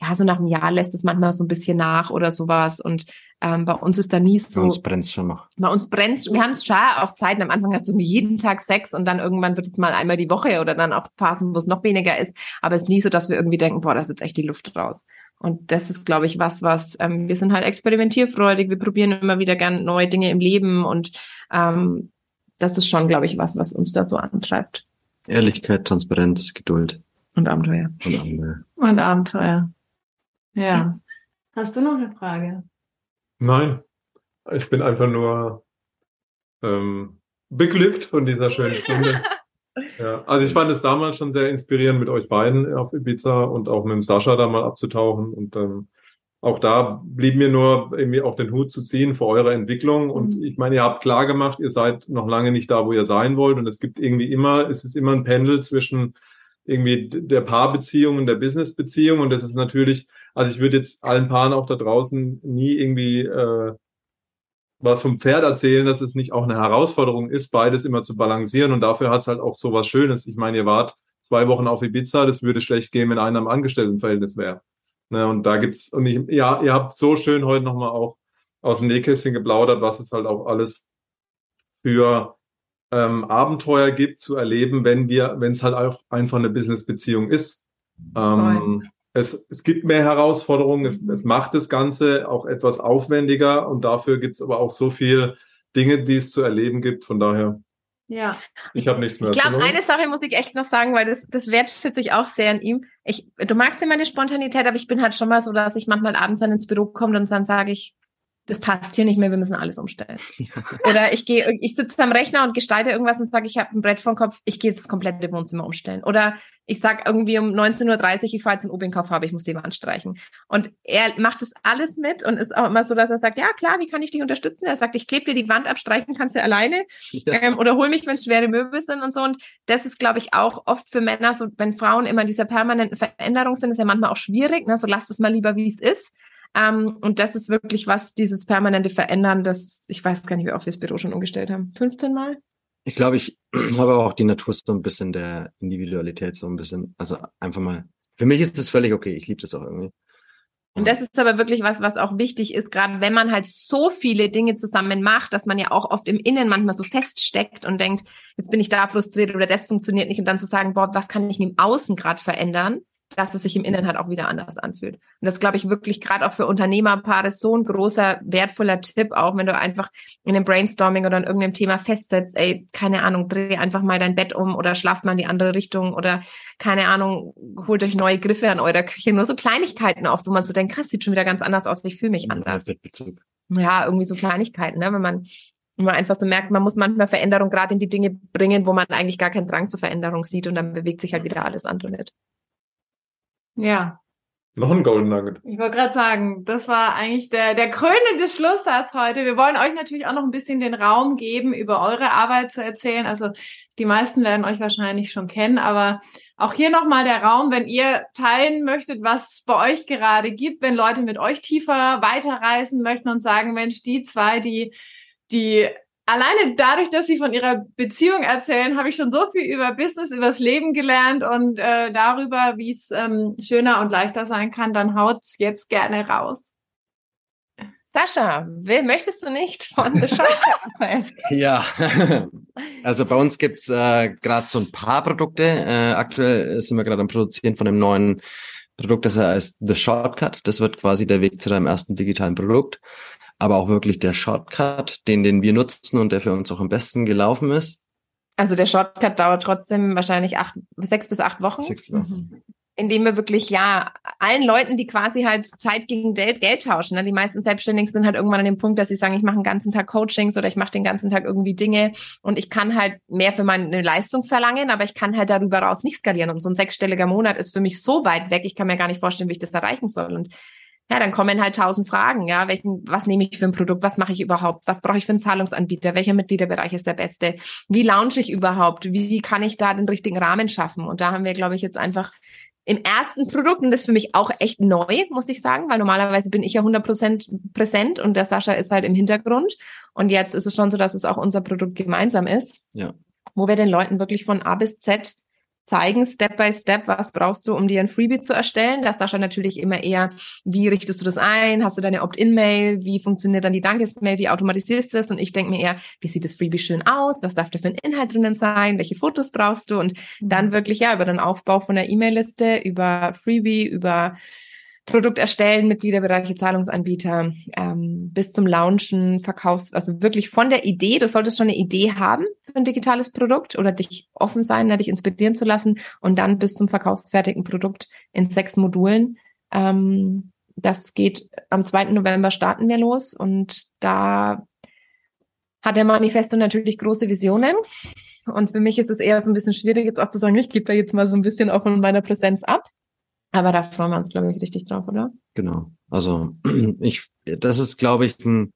ja, so nach einem Jahr lässt es manchmal so ein bisschen nach oder sowas. Und ähm, bei uns ist da nie so. Bei uns brennt schon noch. Bei uns brennt Wir haben klar auch Zeiten, am Anfang hast du jeden Tag Sex und dann irgendwann wird es mal einmal die Woche oder dann auch Phasen, wo es noch weniger ist. Aber es ist nie so, dass wir irgendwie denken, boah, da ist jetzt echt die Luft raus. Und das ist, glaube ich, was, was ähm, wir sind halt experimentierfreudig, wir probieren immer wieder gern neue Dinge im Leben und ähm, das ist schon, glaube ich, was, was uns da so antreibt. Ehrlichkeit, Transparenz, Geduld. Und Abenteuer. Und Abenteuer. Und Abenteuer. Ja. Hast du noch eine Frage? Nein. Ich bin einfach nur ähm, beglückt von dieser schönen Stunde. (laughs) Ja, also ich fand es damals schon sehr inspirierend, mit euch beiden auf Ibiza und auch mit dem Sascha da mal abzutauchen. Und ähm, auch da blieb mir nur irgendwie auch den Hut zu ziehen vor eurer Entwicklung. Und mhm. ich meine, ihr habt klar gemacht, ihr seid noch lange nicht da, wo ihr sein wollt. Und es gibt irgendwie immer, es ist immer ein Pendel zwischen irgendwie der Paarbeziehung und der Businessbeziehung. Und das ist natürlich, also ich würde jetzt allen Paaren auch da draußen nie irgendwie äh, was vom Pferd erzählen, dass es nicht auch eine Herausforderung ist, beides immer zu balancieren. Und dafür hat es halt auch so was Schönes. Ich meine, ihr wart zwei Wochen auf Ibiza, das würde schlecht gehen, wenn einer im Angestelltenverhältnis wäre. Ne, und da gibt's, und ich, ja, ihr habt so schön heute nochmal auch aus dem Nähkästchen geplaudert, was es halt auch alles für ähm, Abenteuer gibt zu erleben, wenn wir, wenn es halt auch einfach eine Business-Beziehung ist. Ähm, es, es gibt mehr Herausforderungen, es, es macht das Ganze auch etwas aufwendiger und dafür gibt es aber auch so viel Dinge, die es zu erleben gibt. Von daher. Ja. Ich habe nichts mehr. Ich glaube, eine Sache muss ich echt noch sagen, weil das, das wertschätze ich auch sehr an ihm. Ich, du magst ja meine Spontanität, aber ich bin halt schon mal so, dass ich manchmal abends dann ins Büro komme und dann sage ich, das passt hier nicht mehr, wir müssen alles umstellen. (laughs) Oder ich gehe, ich sitze am Rechner und gestalte irgendwas und sage, ich habe ein Brett vor dem Kopf, ich gehe jetzt das komplette Wohnzimmer umstellen. Oder ich sag irgendwie um 19.30 Uhr, ich fahre jetzt in Obinkauf habe, ich muss die Wand streichen. Und er macht das alles mit und ist auch immer so, dass er sagt, ja klar, wie kann ich dich unterstützen? Er sagt, ich klebe dir die Wand ab, streichen kannst du alleine. Ja. Ähm, oder hol mich, wenn es schwere Möbel sind und so. Und das ist, glaube ich, auch oft für Männer so, wenn Frauen immer in dieser permanenten Veränderung sind, ist ja manchmal auch schwierig. Ne? So lasst es mal lieber, wie es ist. Ähm, und das ist wirklich was, dieses permanente Verändern, das, ich weiß gar nicht, wie oft wir das Büro schon umgestellt haben. 15 Mal? Ich glaube, ich (clears throat) habe auch die Natur so ein bisschen der Individualität so ein bisschen, also einfach mal. Für mich ist das völlig okay. Ich liebe das auch irgendwie. Und das ist aber wirklich was, was auch wichtig ist, gerade wenn man halt so viele Dinge zusammen macht, dass man ja auch oft im Innen manchmal so feststeckt und denkt, jetzt bin ich da frustriert oder das funktioniert nicht und dann zu sagen, boah, was kann ich im Außen gerade verändern? Dass es sich im Innen halt auch wieder anders anfühlt. Und das glaube ich wirklich gerade auch für Unternehmerpaare so ein großer, wertvoller Tipp, auch wenn du einfach in einem Brainstorming oder in irgendeinem Thema festsetzt, ey, keine Ahnung, dreh einfach mal dein Bett um oder schlaft mal in die andere Richtung oder keine Ahnung, holt euch neue Griffe an eurer Küche. Nur so Kleinigkeiten oft, wo man so denkt, krass, sieht schon wieder ganz anders aus, ich fühle mich anders. Ja, irgendwie so Kleinigkeiten, ne? wenn man wenn man einfach so merkt, man muss manchmal Veränderung gerade in die Dinge bringen, wo man eigentlich gar keinen Drang zur Veränderung sieht und dann bewegt sich halt wieder alles andere mit. Ja. Noch ein Golden Nugget. Ich wollte gerade sagen, das war eigentlich der, der krönende Schlusssatz heute. Wir wollen euch natürlich auch noch ein bisschen den Raum geben, über eure Arbeit zu erzählen. Also die meisten werden euch wahrscheinlich schon kennen, aber auch hier nochmal der Raum, wenn ihr teilen möchtet, was es bei euch gerade gibt, wenn Leute mit euch tiefer weiterreisen möchten und sagen, Mensch, die zwei, die, die alleine dadurch, dass sie von ihrer Beziehung erzählen, habe ich schon so viel über Business, übers Leben gelernt und äh, darüber, wie es ähm, schöner und leichter sein kann. Dann haut's jetzt gerne raus. Sascha, will, möchtest du nicht von The Shortcut (laughs) erzählen? Ja, (laughs) also bei uns gibt's äh, gerade so ein paar Produkte. Äh, aktuell sind wir gerade am Produzieren von einem neuen Produkt, das heißt The Shortcut. Das wird quasi der Weg zu deinem ersten digitalen Produkt. Aber auch wirklich der Shortcut, den, den wir nutzen und der für uns auch am besten gelaufen ist. Also der Shortcut dauert trotzdem wahrscheinlich acht, sechs bis acht Wochen. Sechs bis acht. Mhm indem wir wirklich, ja, allen Leuten, die quasi halt Zeit gegen Geld, Geld tauschen. Ne? Die meisten Selbstständigen sind halt irgendwann an dem Punkt, dass sie sagen, ich mache den ganzen Tag Coachings oder ich mache den ganzen Tag irgendwie Dinge und ich kann halt mehr für meine Leistung verlangen, aber ich kann halt darüber raus nicht skalieren. Und so ein sechsstelliger Monat ist für mich so weit weg, ich kann mir gar nicht vorstellen, wie ich das erreichen soll. Und ja, dann kommen halt tausend Fragen, ja, welchen, was nehme ich für ein Produkt, was mache ich überhaupt, was brauche ich für einen Zahlungsanbieter, welcher Mitgliederbereich ist der beste, wie launche ich überhaupt, wie kann ich da den richtigen Rahmen schaffen? Und da haben wir, glaube ich, jetzt einfach im ersten Produkt, und das ist für mich auch echt neu, muss ich sagen, weil normalerweise bin ich ja 100% präsent und der Sascha ist halt im Hintergrund. Und jetzt ist es schon so, dass es auch unser Produkt gemeinsam ist. Ja. Wo wir den Leuten wirklich von A bis Z zeigen, Step by Step, was brauchst du, um dir ein Freebie zu erstellen. Das Sascha natürlich immer eher, wie richtest du das ein? Hast du deine Opt-in-Mail? Wie funktioniert dann die Dankesmail? Wie automatisierst du das? Und ich denke mir eher, wie sieht das Freebie schön aus? Was darf da für ein Inhalt drinnen sein? Welche Fotos brauchst du? Und dann wirklich, ja, über den Aufbau von der E-Mail-Liste, über Freebie, über Produkt erstellen, Mitgliederbereiche, Zahlungsanbieter, ähm, bis zum Launchen, Verkaufs, also wirklich von der Idee, du solltest schon eine Idee haben für ein digitales Produkt oder dich offen sein, dich inspirieren zu lassen und dann bis zum verkaufsfertigen Produkt in sechs Modulen. Ähm, das geht am 2. November starten wir los und da hat der Manifesto natürlich große Visionen. Und für mich ist es eher so ein bisschen schwierig, jetzt auch zu sagen, ich gebe da jetzt mal so ein bisschen auch von meiner Präsenz ab. Aber da freuen wir uns, glaube ich, richtig drauf, oder? Genau. Also (clears throat) ich, das ist, glaube ich, ein,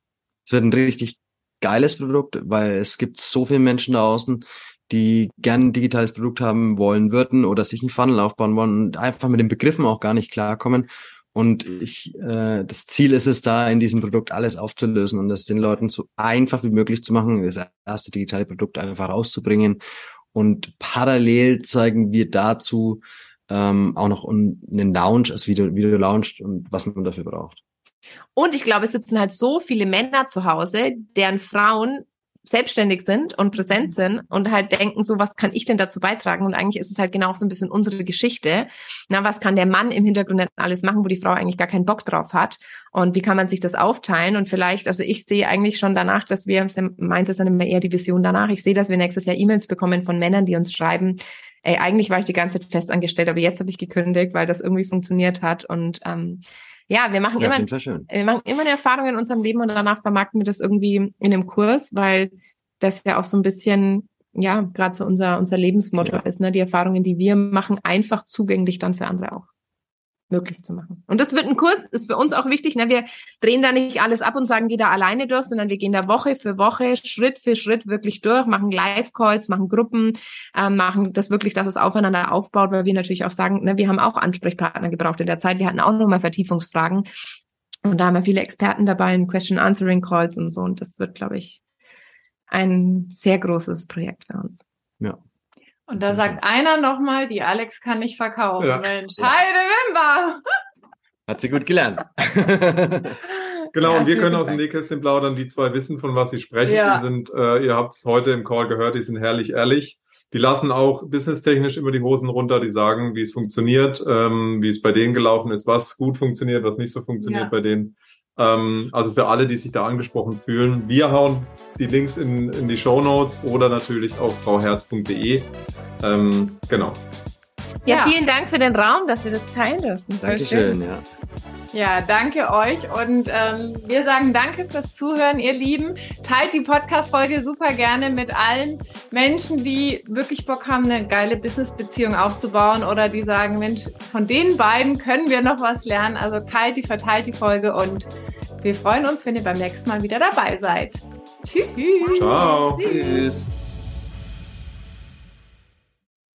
es wird ein richtig geiles Produkt, weil es gibt so viele Menschen da außen, die gern ein digitales Produkt haben wollen würden oder sich einen Funnel aufbauen wollen und einfach mit den Begriffen auch gar nicht klarkommen. Und ich, äh, das Ziel ist es da, in diesem Produkt alles aufzulösen und es den Leuten so einfach wie möglich zu machen, das erste digitale Produkt einfach rauszubringen. Und parallel zeigen wir dazu, ähm, auch noch einen Lounge, also du, wie du launchst und was man dafür braucht. Und ich glaube, es sitzen halt so viele Männer zu Hause, deren Frauen selbstständig sind und präsent sind und halt denken, so was kann ich denn dazu beitragen? Und eigentlich ist es halt genau so ein bisschen unsere Geschichte. Na, was kann der Mann im Hintergrund alles machen, wo die Frau eigentlich gar keinen Bock drauf hat? Und wie kann man sich das aufteilen? Und vielleicht, also ich sehe eigentlich schon danach, dass wir, meint es dann immer eher die Vision danach, ich sehe, dass wir nächstes Jahr E-Mails bekommen von Männern, die uns schreiben, ey, eigentlich war ich die ganze Zeit festangestellt, aber jetzt habe ich gekündigt, weil das irgendwie funktioniert hat. Und ähm, ja, wir machen ja, immer, wir machen immer eine Erfahrung in unserem Leben und danach vermarkten wir das irgendwie in einem Kurs, weil das ja auch so ein bisschen, ja, gerade so unser, unser Lebensmotto ja. ist, ne? Die Erfahrungen, die wir machen, einfach zugänglich dann für andere auch möglich zu machen. Und das wird ein Kurs, ist für uns auch wichtig. Ne? Wir drehen da nicht alles ab und sagen, geh da alleine durch, sondern wir gehen da Woche für Woche, Schritt für Schritt wirklich durch, machen Live-Calls, machen Gruppen, äh, machen das wirklich, dass es aufeinander aufbaut, weil wir natürlich auch sagen, ne, wir haben auch Ansprechpartner gebraucht in der Zeit. Wir hatten auch nochmal Vertiefungsfragen. Und da haben wir viele Experten dabei in Question-Answering-Calls und so. Und das wird, glaube ich, ein sehr großes Projekt für uns. Ja. Und da sagt einer nochmal, die Alex kann nicht verkaufen. Ja. Mensch, ja. Heide Wimba! Hat sie gut gelernt. (laughs) genau, ja, und wir können aus dem Nähkästchen plaudern. Die zwei wissen, von was sie sprechen. Ja. Die sind, äh, ihr habt es heute im Call gehört, die sind herrlich ehrlich. Die lassen auch businesstechnisch immer die Hosen runter. Die sagen, wie es funktioniert, ähm, wie es bei denen gelaufen ist, was gut funktioniert, was nicht so funktioniert ja. bei denen. Ähm, also für alle, die sich da angesprochen fühlen, wir hauen die Links in, in die Show Notes oder natürlich auf frauherz.de. Ähm, genau. Ja, ja, vielen Dank für den Raum, dass wir das teilen dürfen. Dankeschön, ja. Ja, danke euch und ähm, wir sagen danke fürs Zuhören, ihr Lieben. Teilt die Podcast-Folge super gerne mit allen Menschen, die wirklich Bock haben, eine geile Business-Beziehung aufzubauen oder die sagen, Mensch, von den beiden können wir noch was lernen. Also teilt die, verteilt die Folge und wir freuen uns, wenn ihr beim nächsten Mal wieder dabei seid. Tschüss. Ciao. Tschüss.